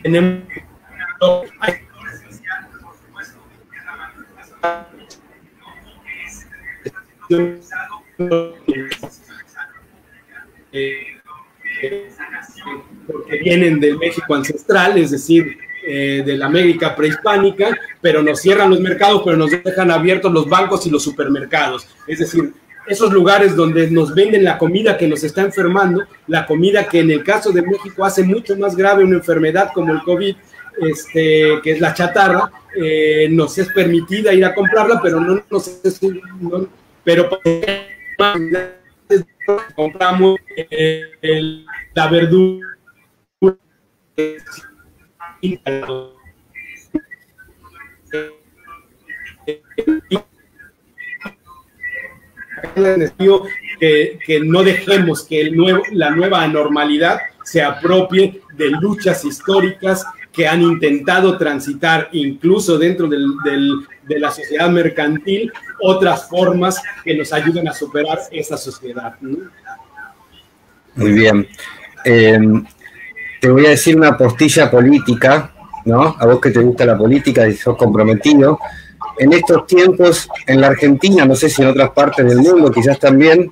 Tenemos porque vienen del México ancestral, es decir, eh, de la América prehispánica, pero nos cierran los mercados, pero nos dejan abiertos los bancos y los supermercados. Es decir, esos lugares donde nos venden la comida que nos está enfermando, la comida que en el caso de México hace mucho más grave una enfermedad como el COVID, este, que es la chatarra, eh, nos es permitida ir a comprarla, pero no nos es, no, pero compramos eh, la verdura que, que no dejemos que el nuevo, la nueva anormalidad se apropie de luchas históricas que han intentado transitar incluso dentro del, del, de la sociedad mercantil otras formas que nos ayuden a superar esa sociedad. Muy bien. Eh, te voy a decir una postilla política, ¿no? A vos que te gusta la política y sos comprometido en estos tiempos, en la Argentina, no sé si en otras partes del mundo, quizás también,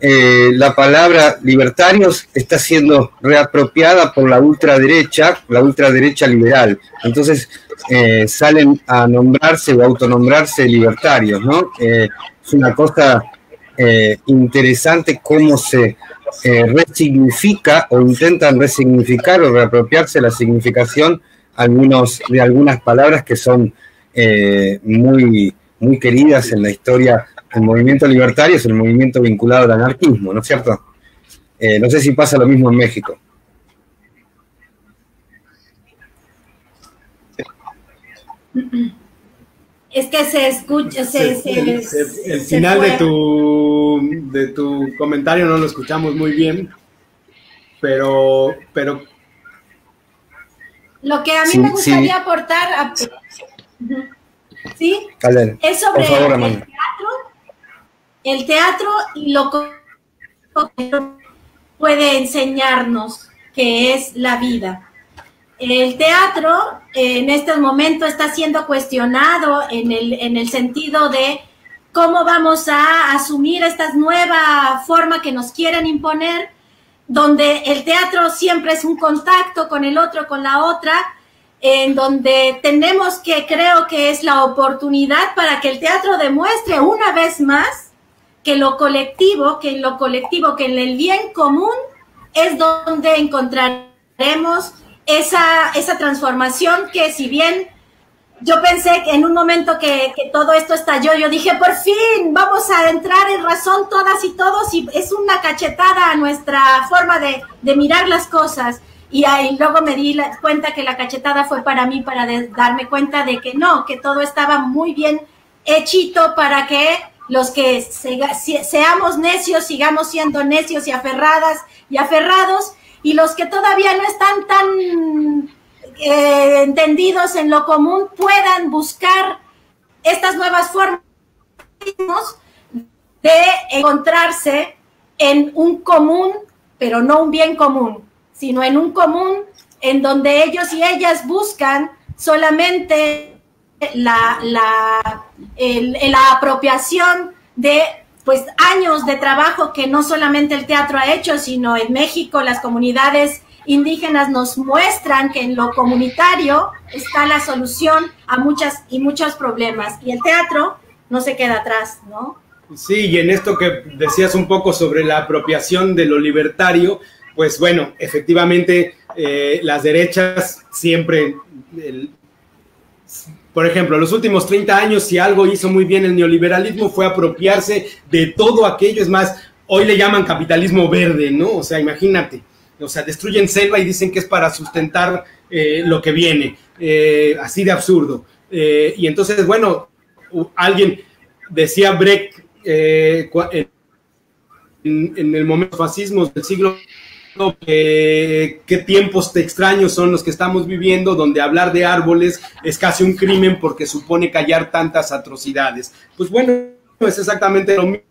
eh, la palabra libertarios está siendo reapropiada por la ultraderecha, la ultraderecha liberal. Entonces eh, salen a nombrarse o autonombrarse libertarios, ¿no? Eh, es una cosa interesante cómo se eh, resignifica o intentan resignificar o reapropiarse la significación algunos, de algunas palabras que son eh, muy, muy queridas en la historia del movimiento libertario, es el movimiento vinculado al anarquismo, ¿no es cierto? Eh, no sé si pasa lo mismo en México. Es que se escucha, se, se, el, el final de tu, de tu comentario no lo escuchamos muy bien, pero, pero lo que a mí sí, me gustaría sí. aportar, a, ¿sí? Es sobre favor, el teatro, el teatro y lo que puede enseñarnos que es la vida. El teatro en este momento está siendo cuestionado en el, en el sentido de cómo vamos a asumir esta nueva forma que nos quieren imponer donde el teatro siempre es un contacto con el otro, con la otra, en donde tenemos que, creo que es la oportunidad para que el teatro demuestre una vez más que lo colectivo, que en lo colectivo, que en el bien común es donde encontraremos esa, esa transformación que si bien yo pensé que en un momento que, todo esto estalló, yo dije, por fin, vamos a entrar en razón todas y todos, y es una cachetada a nuestra forma de, de mirar las cosas. Y ahí luego me di cuenta que la cachetada fue para mí, para darme cuenta de que no, que todo estaba muy bien hechito para que los que se, seamos necios, sigamos siendo necios y aferradas y aferrados, y los que todavía no están tan eh, entendidos en lo común puedan buscar estas nuevas formas de encontrarse en un común, pero no un bien común, sino en un común en donde ellos y ellas buscan solamente la, la, la apropiación de pues años de trabajo que no solamente el teatro ha hecho, sino en México las comunidades indígenas nos muestran que en lo comunitario está la solución a muchas y muchos problemas y el teatro no se queda atrás, ¿no? Sí, y en esto que decías un poco sobre la apropiación de lo libertario, pues bueno, efectivamente eh, las derechas siempre, por ejemplo, los últimos 30 años, si algo hizo muy bien el neoliberalismo fue apropiarse de todo aquello, es más, hoy le llaman capitalismo verde, ¿no? O sea, imagínate, o sea, destruyen selva y dicen que es para sustentar eh, lo que viene, eh, así de absurdo. y entonces, bueno, alguien decía Brecht en, el momento fascismo del siglo qué tiempos extraños son los que estamos viviendo, donde hablar de árboles es casi un crimen porque supone callar tantas atrocidades. Pues bueno, es exactamente lo mismo.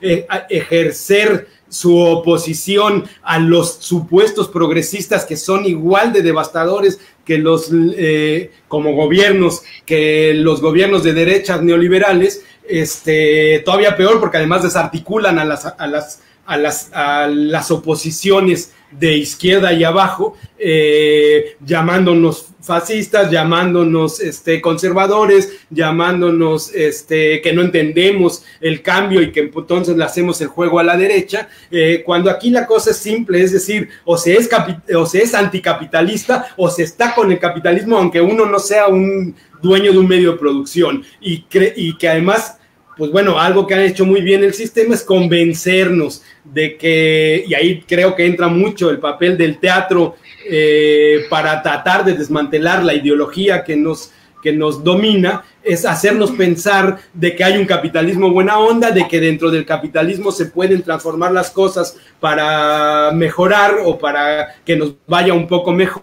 Eh, ejercer su oposición a los supuestos progresistas que son igual de devastadores que los eh, como gobiernos que los gobiernos de derechas neoliberales este, todavía peor porque además desarticulan a las, a las, a las, a las oposiciones de izquierda y abajo, eh, llamándonos fascistas, llamándonos este, conservadores, llamándonos este, que no entendemos el cambio y que entonces le hacemos el juego a la derecha, eh, cuando aquí la cosa es simple, es decir, o se, es o se es anticapitalista o se está con el capitalismo, aunque uno no sea un dueño de un medio de producción y, y que además pues bueno, algo que ha hecho muy bien el sistema es convencernos de que, y ahí creo que entra mucho el papel del teatro eh, para tratar de desmantelar la ideología que nos, que nos domina, es hacernos pensar de que hay un capitalismo buena onda, de que dentro del capitalismo se pueden transformar las cosas para mejorar o para que nos vaya un poco mejor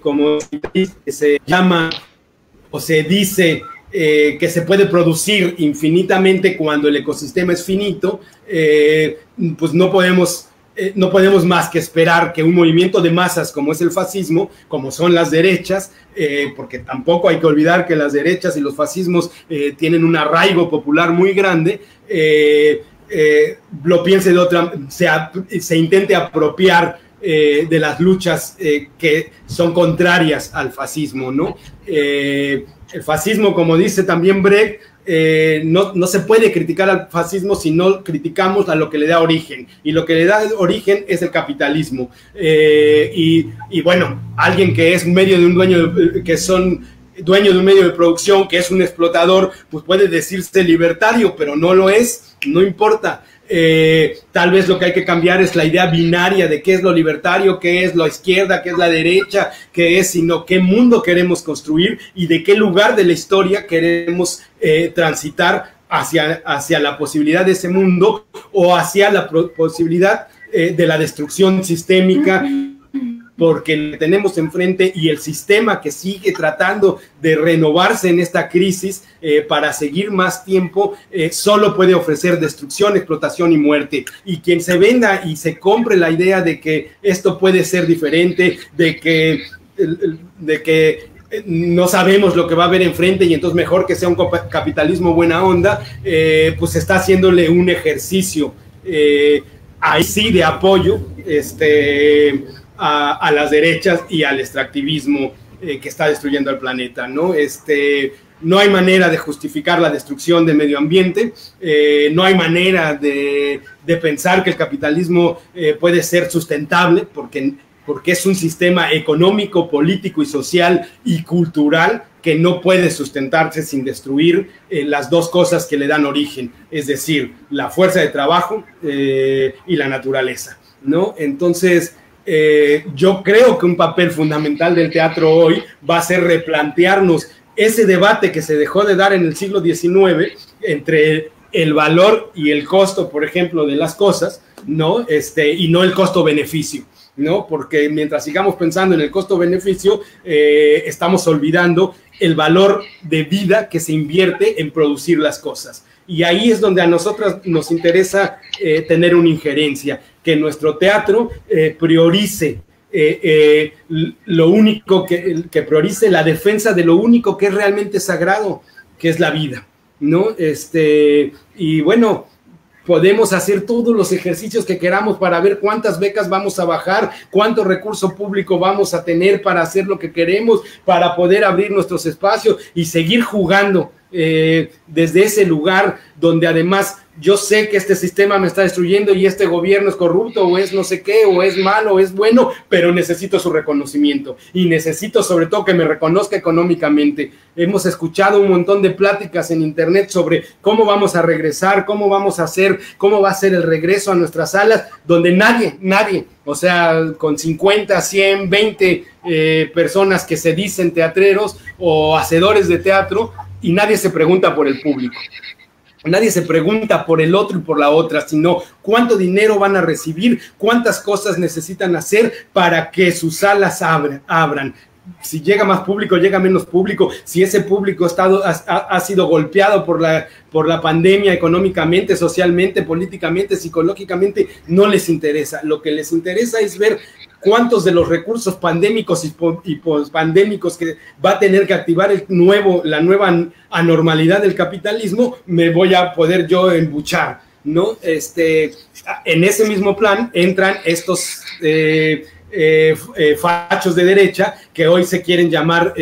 como se llama o se dice eh, que se puede producir infinitamente cuando el ecosistema es finito, eh, pues no podemos, eh, no podemos más que esperar que un movimiento de masas como es el fascismo, como son las derechas, porque tampoco hay que olvidar que las derechas y los fascismos tienen un arraigo popular muy grande, eh, lo piense de otra, se, se intente apropiar eh, de las luchas eh, que son contrarias al fascismo, ¿no? el fascismo, como dice también Brecht, no, no, se puede criticar al fascismo si no criticamos a lo que le da origen. Y lo que le da origen es el capitalismo. Y, y, bueno, alguien que es medio de un dueño, que son dueño de un medio de producción, que es un explotador, pues puede decirse libertario, pero no lo es no importa. Eh, tal vez lo que hay que cambiar es la idea binaria de qué es lo libertario, qué es la izquierda, qué es la derecha, qué es, sino qué mundo queremos construir y de qué lugar de la historia queremos eh, transitar hacia, hacia la posibilidad de ese mundo o hacia la posibilidad eh, de la destrucción sistémica porque tenemos enfrente y el sistema que sigue tratando de renovarse en esta crisis eh, para seguir más tiempo, eh, solo puede ofrecer destrucción, explotación y muerte. Y quien se venda y se compre la idea de que esto puede ser diferente, de que, de que eh, no sabemos lo que va a haber enfrente y entonces mejor que sea un capitalismo buena onda, pues está haciéndole un ejercicio ahí sí de apoyo, este a, las derechas y al extractivismo eh, que está destruyendo el planeta, ¿no? Este, no hay manera de justificar la destrucción del medio ambiente, eh, no hay manera de, pensar que el capitalismo eh, puede ser sustentable, porque, porque es un sistema económico, político y social y cultural que no puede sustentarse sin destruir las dos cosas que le dan origen, es decir, la fuerza de trabajo y la naturaleza, ¿no? Entonces, eh, yo creo que un papel fundamental del teatro hoy va a ser replantearnos ese debate que se dejó de dar en el siglo XIX entre el valor y el costo, por ejemplo, de las cosas, ¿no? Este, y no el costo-beneficio. ¿no? Porque mientras sigamos pensando en el costo-beneficio, eh, estamos olvidando el valor de vida que se invierte en producir las cosas. Y ahí es donde a nosotros nos interesa eh, tener una injerencia, que nuestro teatro eh, priorice lo único que, que priorice la defensa de lo único que es realmente sagrado, que es la vida, ¿no? Este, y bueno, podemos hacer todos los ejercicios que queramos para ver cuántas becas vamos a bajar, cuánto recurso público vamos a tener para hacer lo que queremos, para poder abrir nuestros espacios y seguir jugando eh, desde ese lugar donde además yo sé que este sistema me está destruyendo y este gobierno es corrupto o es no sé qué, o es malo, o es bueno, pero necesito su reconocimiento y necesito sobre todo que me reconozca económicamente. Hemos escuchado un montón de pláticas en internet sobre cómo vamos a regresar, cómo vamos a hacer, cómo va a ser el regreso a nuestras salas, donde nadie, nadie, o sea, con 50, 100, 20 personas que se dicen teatreros o hacedores de teatro y nadie se pregunta por el público. Nadie se pregunta por el otro y por la otra, sino cuánto dinero van a recibir, cuántas cosas necesitan hacer para que sus salas abran. Si llega más público, llega menos público. Si ese público ha, estado, ha, sido golpeado por la, por la pandemia económicamente, socialmente, políticamente, psicológicamente, no les interesa. Lo que les interesa es ver cuántos de los recursos pandémicos y, pospandémicos que va a tener que activar el nuevo, la nueva anormalidad del capitalismo, me voy a poder yo embuchar, ¿no? Este, en ese mismo plan entran estos eh, eh, eh, fachos de derecha que hoy se quieren llamar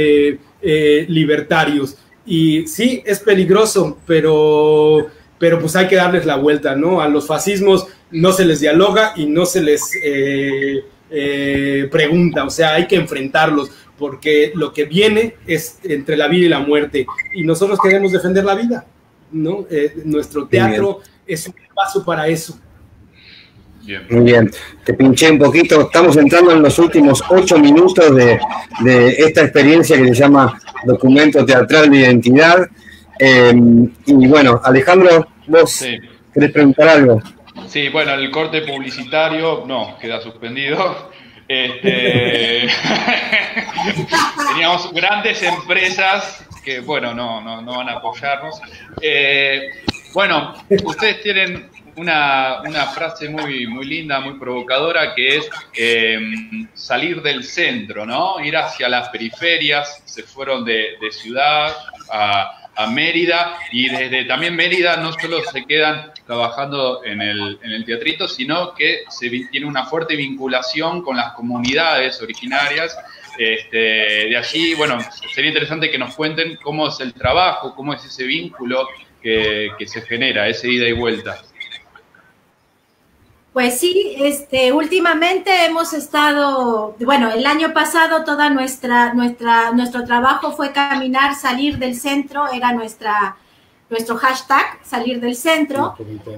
libertarios. Y sí, es peligroso, pero, pero pues hay que darles la vuelta, ¿no? A los fascismos no se les dialoga y no se les eh, pregunta, o sea, hay que enfrentarlos, porque lo que viene es entre la vida y la muerte, y nosotros queremos defender la vida, ¿no? Eh, nuestro teatro es un paso para eso. Muy bien, te pinché un poquito, estamos entrando en los últimos ocho minutos de, esta experiencia que se llama Documento Teatral de Identidad. Eh, y bueno, Alejandro, vos querés preguntar algo. Sí, bueno, el corte publicitario no, queda suspendido. Este, teníamos grandes empresas que, bueno, no, no, no van a apoyarnos. Eh, bueno, ustedes tienen una, frase muy, muy linda, muy provocadora, que es eh, salir del centro, ¿no? Ir hacia las periferias, se fueron de, de ciudad a a Mérida y desde también Mérida no solo se quedan trabajando en el, en el teatrito, sino que se tiene una fuerte vinculación con las comunidades originarias. Este, de allí, bueno, sería interesante que nos cuenten cómo es el trabajo, cómo es ese vínculo que, que se genera, ese ida y vuelta. Pues sí, este, últimamente hemos estado, bueno, el año pasado toda nuestra, nuestra, nuestro trabajo fue caminar, salir del centro, era nuestra, nuestro hashtag, salir del centro,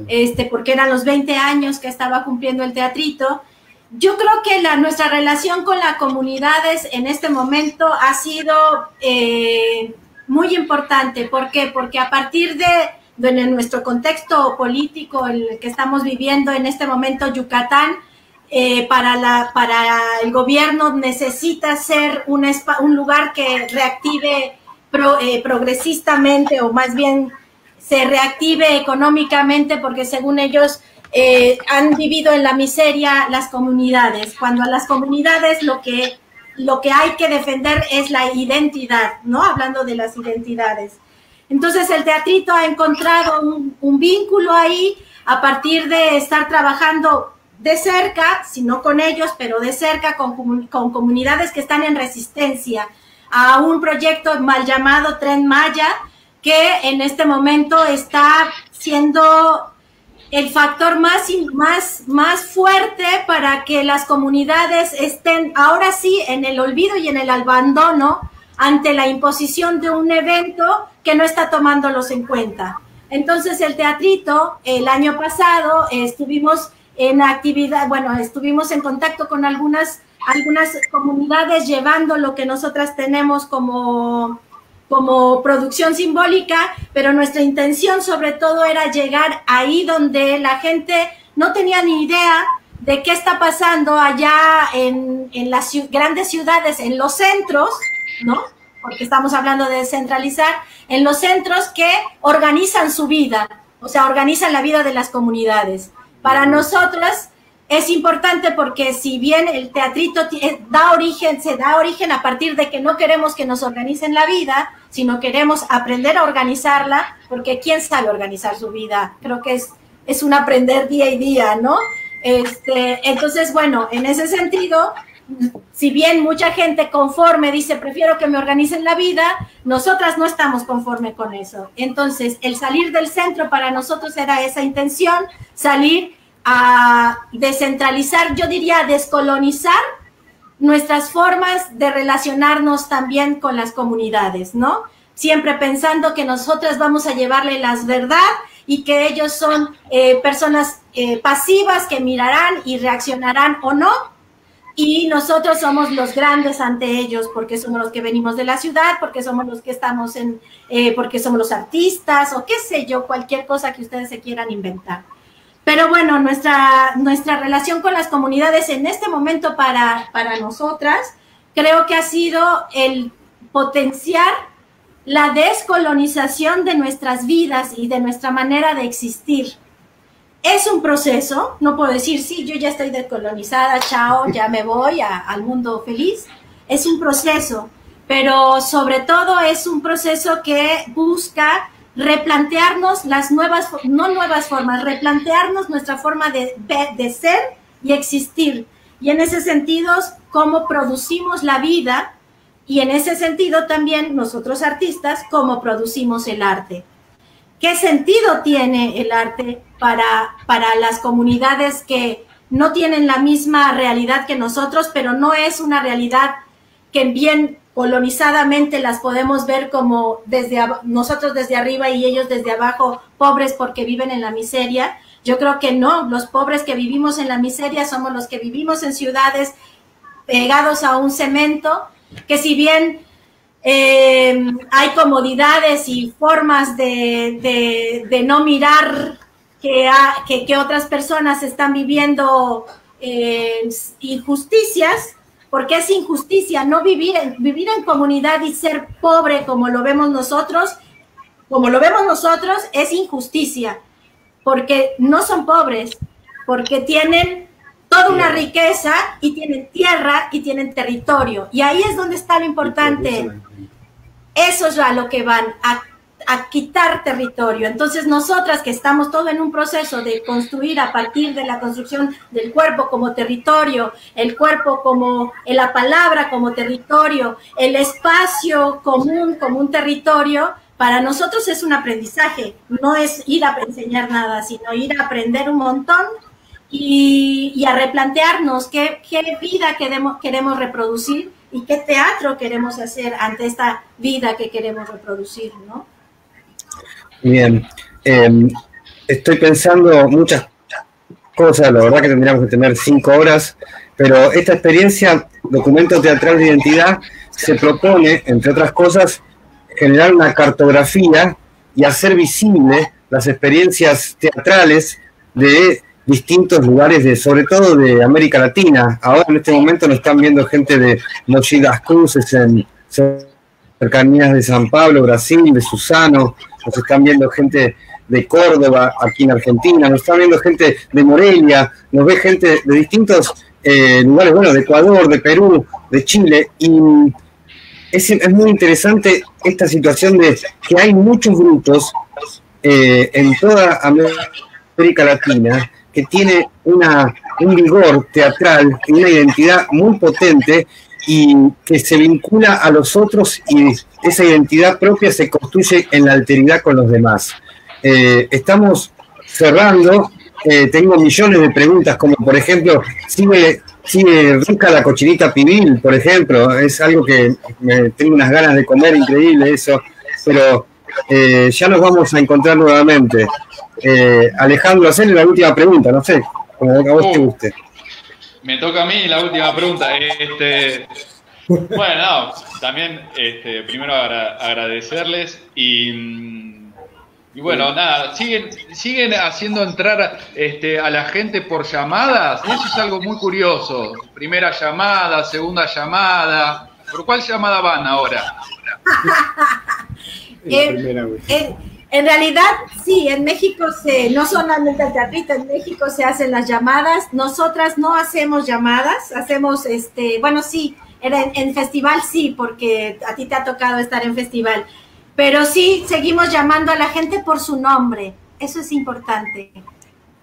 este, porque eran los 20 años que estaba cumpliendo el teatrito. Yo creo que la, nuestra relación con las comunidades en este momento ha sido eh, muy importante. ¿Por qué? Porque a partir de en nuestro contexto político, el que estamos viviendo en este momento, Yucatán, eh, para, la, para el gobierno necesita ser un, un lugar que reactive eh, progresistamente o más bien se reactive económicamente porque según ellos eh, han vivido en la miseria las comunidades. Cuando a las comunidades lo que, lo que hay que defender es la identidad, ¿no? Hablando de las identidades. Entonces el teatrito ha encontrado un, vínculo ahí a partir de estar trabajando de cerca, si no con ellos, pero de cerca con, con, comunidades que están en resistencia a un proyecto mal llamado Tren Maya, que en este momento está siendo el factor más, más, más fuerte para que las comunidades estén ahora sí en el olvido y en el abandono ante la imposición de un evento que no está tomándolos en cuenta. Entonces el teatrito, el año pasado estuvimos en actividad, bueno, estuvimos en contacto con algunas, algunas comunidades llevando lo que nosotras tenemos como, como producción simbólica, pero nuestra intención sobre todo era llegar ahí donde la gente no tenía ni idea de qué está pasando allá en, en las grandes ciudades, en los centros, ¿no? Porque estamos hablando de descentralizar, en los centros que organizan su vida, o sea, organizan la vida de las comunidades. Para nosotras es importante porque si bien el teatrito eh, da origen, se da origen a partir de que no queremos que nos organicen la vida, sino queremos aprender a organizarla, porque quién sabe organizar su vida. Creo que es, es un aprender día y día, ¿no? Este, entonces, bueno, en ese sentido, si bien mucha gente conforme dice, prefiero que me organicen la vida, nosotras no estamos conforme con eso. Entonces, el salir del centro para nosotros era esa intención, salir a descentralizar, yo diría descolonizar nuestras formas de relacionarnos también con las comunidades, ¿no? Siempre pensando que nosotras vamos a llevarle las verdad y que ellos son eh, personas eh, pasivas que mirarán y reaccionarán o no, y nosotros somos los grandes ante ellos porque somos los que venimos de la ciudad, porque somos los que estamos en, eh, porque somos los artistas o qué sé yo, cualquier cosa que ustedes se quieran inventar. Pero bueno, nuestra, nuestra relación con las comunidades en este momento para, para nosotras creo que ha sido el potenciar la descolonización de nuestras vidas y de nuestra manera de existir. Es un proceso, no puedo decir, sí, yo ya estoy descolonizada, chao, ya me voy al mundo feliz. Es un proceso, pero sobre todo es un proceso que busca replantearnos las nuevas, no nuevas formas, replantearnos nuestra forma de, ser y existir. Y en ese sentido, cómo producimos la vida y en ese sentido también nosotros artistas, cómo producimos el arte. ¿Qué sentido tiene el arte para, para las comunidades que no tienen la misma realidad que nosotros, pero no es una realidad que bien colonizadamente las podemos ver como desde nosotros desde arriba y ellos desde abajo, pobres porque viven en la miseria. Yo creo que no, los pobres que vivimos en la miseria somos los que vivimos en ciudades pegados a un cemento, que si bien eh, hay comodidades y formas de, no mirar que, que, otras personas están viviendo eh, injusticias, porque es injusticia no vivir en, vivir en comunidad y ser pobre como lo vemos nosotros, como lo vemos nosotros, es injusticia, porque no son pobres, porque tienen toda una riqueza y tienen tierra y tienen territorio. Y ahí es donde está lo importante. Eso es a lo que van, a a quitar territorio. Entonces, nosotras que estamos todo en un proceso de construir a partir de la construcción del cuerpo como territorio, el cuerpo como la palabra como territorio, el espacio común como un territorio, para nosotros es un aprendizaje, no es ir a enseñar nada, sino ir a aprender un montón y, a replantearnos qué, qué vida queremos, queremos reproducir y qué teatro queremos hacer ante esta vida que queremos reproducir, ¿no? Bien, em, estoy pensando muchas cosas, la verdad que tendríamos que tener cinco horas, pero esta experiencia, documento teatral de identidad, se propone, entre otras cosas, generar una cartografía y hacer visible las experiencias teatrales de distintos lugares, de, sobre todo de América Latina. Ahora en este momento nos están viendo gente de Mochi Cruces en cercanías de San Pablo, Brasil, de Susano, nos están viendo gente de Córdoba, aquí en Argentina, nos están viendo gente de Morelia, nos ve gente de distintos eh, lugares, bueno, de Ecuador, de Perú, de Chile, y es, muy interesante esta situación de que hay muchos grupos eh, en toda América Latina que tiene una, un vigor teatral y una identidad muy potente y que se vincula a los otros y esa identidad propia se construye en la alteridad con los demás. Eh, estamos cerrando, eh, tengo millones de preguntas, como por ejemplo, sigue, sigue rica la cochinita pibil, por ejemplo, es algo que me, tengo unas ganas de comer, increíble eso, pero eh, ya nos vamos a encontrar nuevamente. Alejandro, hacerle la última pregunta, no sé, como a vos te guste. Me toca a mí la última pregunta. Este, Bueno, también este, primero agradecerles y, y, bueno, nada, siguen, siguen haciendo entrar este, a la gente por llamadas. Eso es algo muy curioso. Primera llamada, segunda llamada. ¿Por cuál llamada van ahora? En realidad, sí, en México se, no solamente el teatrito, en México se hacen las llamadas. Nosotras no hacemos llamadas, hacemos, este, bueno, sí, en, en festival sí, porque a ti te ha tocado estar en festival, pero sí seguimos llamando a la gente por su nombre. Eso es importante.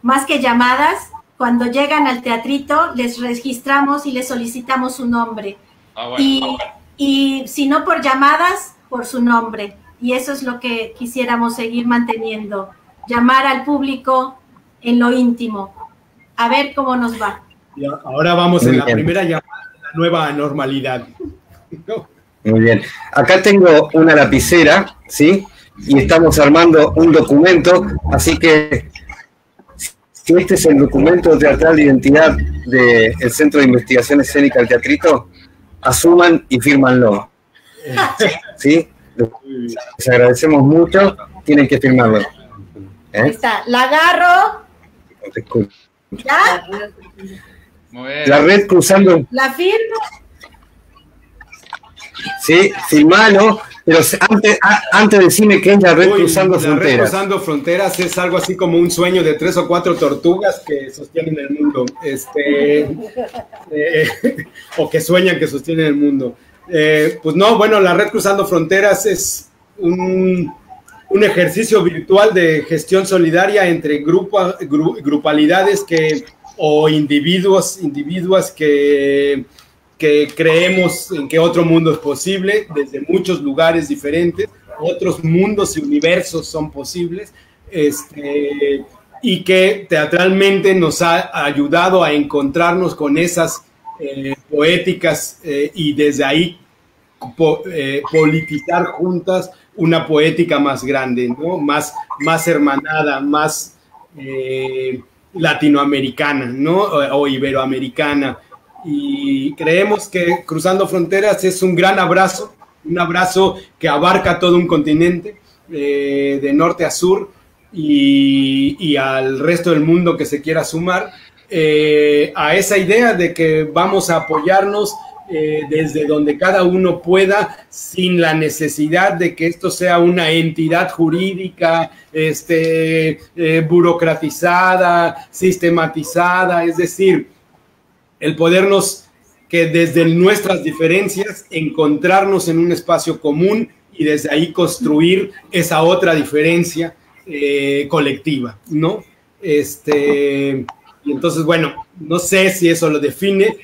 Más que llamadas, cuando llegan al teatrito, les registramos y les solicitamos su nombre. Ah, y, y si no por llamadas, por su nombre y eso es lo que quisiéramos seguir manteniendo, llamar al público en lo íntimo, a ver cómo nos va. ahora vamos en la primera llamada la nueva normalidad. Muy bien. Acá tengo una lapicera, ¿sí? Y estamos armando un documento, así que si este es el documento teatral de identidad del Centro de Investigación Escénica del Teatrito, asuman y firmanlo. ¿Sí? Les agradecemos mucho. Tienen que firmarlo. ¿Eh? Ahí está. La agarro. ¿Ya? La red cruzando. La firmo. Sí, firmalo. Pero antes, antes decime qué es la red cruzando fronteras. La red cruzando fronteras es algo así como un sueño de tres o cuatro tortugas que sostienen el mundo. Este, eh, o que sueñan que sostienen el mundo. Eh, pues no, bueno, la red Cruzando Fronteras es un, ejercicio virtual de gestión solidaria entre grupalidades que, o individuos, individuas que, que creemos en que otro mundo es posible desde muchos lugares diferentes, otros mundos y universos son posibles, este, y que teatralmente nos ha ayudado a encontrarnos con esas eh, poéticas eh, y desde ahí eh, politizar juntas una poética más grande, ¿no? más, más hermanada, más latinoamericana ¿no? o, iberoamericana. Y creemos que Cruzando Fronteras es un gran abrazo, un abrazo que abarca todo un continente, de norte a sur, y, al resto del mundo que se quiera sumar eh, a esa idea de que vamos a apoyarnos eh, desde donde cada uno pueda, sin la necesidad de que esto sea una entidad jurídica, este, eh, burocratizada, sistematizada, es decir, el podernos que desde nuestras diferencias encontrarnos en un espacio común y desde ahí construir esa otra diferencia colectiva, ¿no? Este, y entonces, bueno, no sé si eso lo define.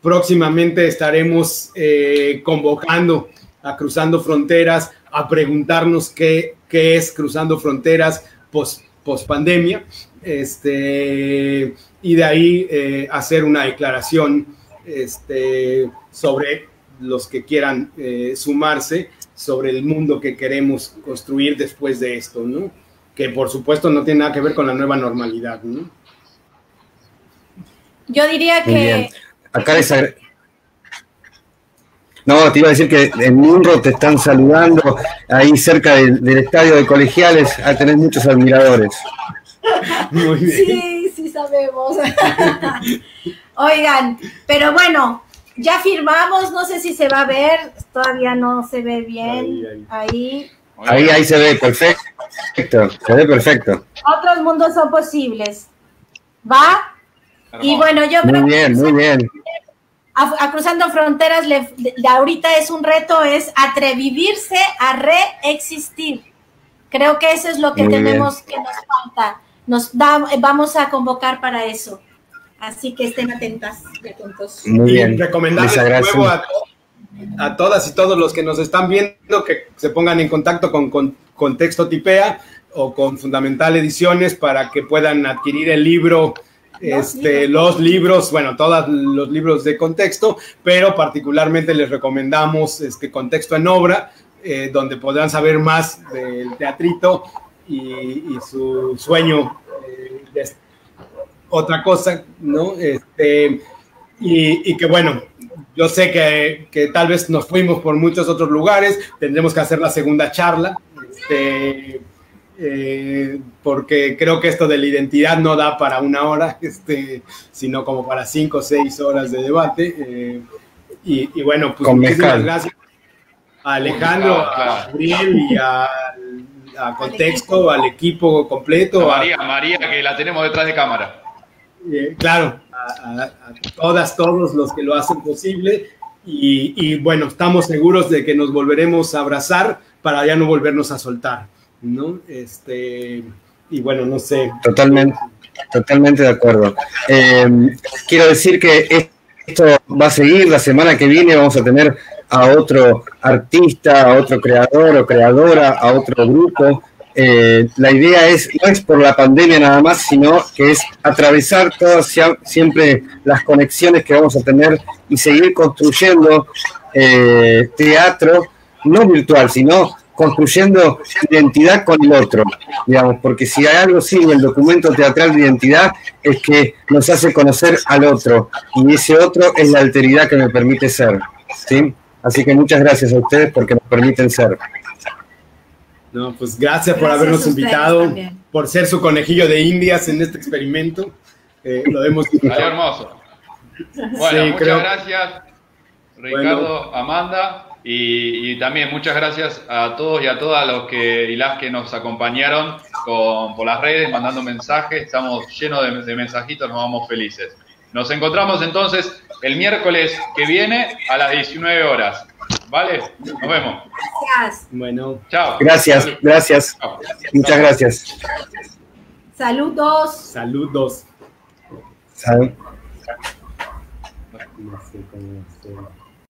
Próximamente estaremos eh, convocando a Cruzando Fronteras a preguntarnos qué, es Cruzando Fronteras post, pandemia. Este, y de ahí eh, hacer una declaración este, sobre los que quieran eh, sumarse, sobre el mundo que queremos construir después de esto, ¿no? Que por supuesto no tiene nada que ver con la nueva normalidad, ¿no? Yo diría que... Acá No, te iba a decir que en Munro te están saludando ahí cerca del, estadio de colegiales a tener muchos admiradores. Muy bien. Sí, sí sabemos. Oigan, pero bueno, ya firmamos, no sé si se va a ver, todavía no se ve bien. Ahí. Ahí, ahí, se ve perfecto. Se ve perfecto. Otros mundos son posibles. ¿Va? Y bueno, yo creo muy bien. A, Cruzando Fronteras, le, ahorita es un reto, es atrevivirse a reexistir. Creo que eso es lo que tenemos que nos falta. Nos vamos a convocar para eso. Así que estén atentas atentos. Muy bien. Y recomendarles a, a, todas y todos los que nos están viendo que se pongan en contacto con, con Contexto Tipea o con Fundamental Ediciones para que puedan adquirir el libro este, los libros, bueno, todos los libros de contexto, pero particularmente les recomendamos este contexto en obra, eh, donde podrán saber más del teatrito y, su sueño eh, de otra cosa, ¿no? Este, y, que bueno, yo sé que, que, tal vez nos fuimos por muchos otros lugares, tendremos que hacer la segunda charla, este, eh, porque creo que esto de la identidad no da para una hora, este, sino como para cinco o seis horas de debate. Eh, y, bueno, pues muchísimas gracias a Alejandro, a Gabriel y a, Contexto, al equipo completo. A María, María, que la tenemos detrás de cámara. Eh, claro, a, todas, todos los que lo hacen posible. Y, bueno, estamos seguros de que nos volveremos a abrazar para ya no volvernos a soltar, ¿no? Este, y bueno, no sé. Totalmente, totalmente de acuerdo. Eh, quiero decir que esto va a seguir, la semana que viene vamos a tener a otro artista, a otro creador o creadora, a otro grupo. Eh, la idea es, no es por la pandemia nada más, sino que es atravesar todas siempre las conexiones que vamos a tener y seguir construyendo eh, teatro, no virtual, sino construyendo identidad con el otro, digamos, porque si hay algo sí en el documento teatral de identidad es que nos hace conocer al otro y ese otro es la alteridad que me permite ser, ¿sí? Así que muchas gracias a ustedes porque nos permiten ser. No, pues gracias, por habernos invitado, por ser su conejillo de indias en este experimento. Eh, lo hemos hermoso. Bueno, muchas gracias, Ricardo, Amanda. Y, también muchas gracias a todos y a todas los que y las que nos acompañaron por las redes, mandando mensajes. Estamos llenos de, de mensajitos, nos vamos felices. Nos encontramos entonces el miércoles que viene a las 19 horas. ¿Vale? Nos vemos. Gracias. Bueno. Chao. Gracias, gracias. Muchas gracias. Saludos. Saludos. Salud.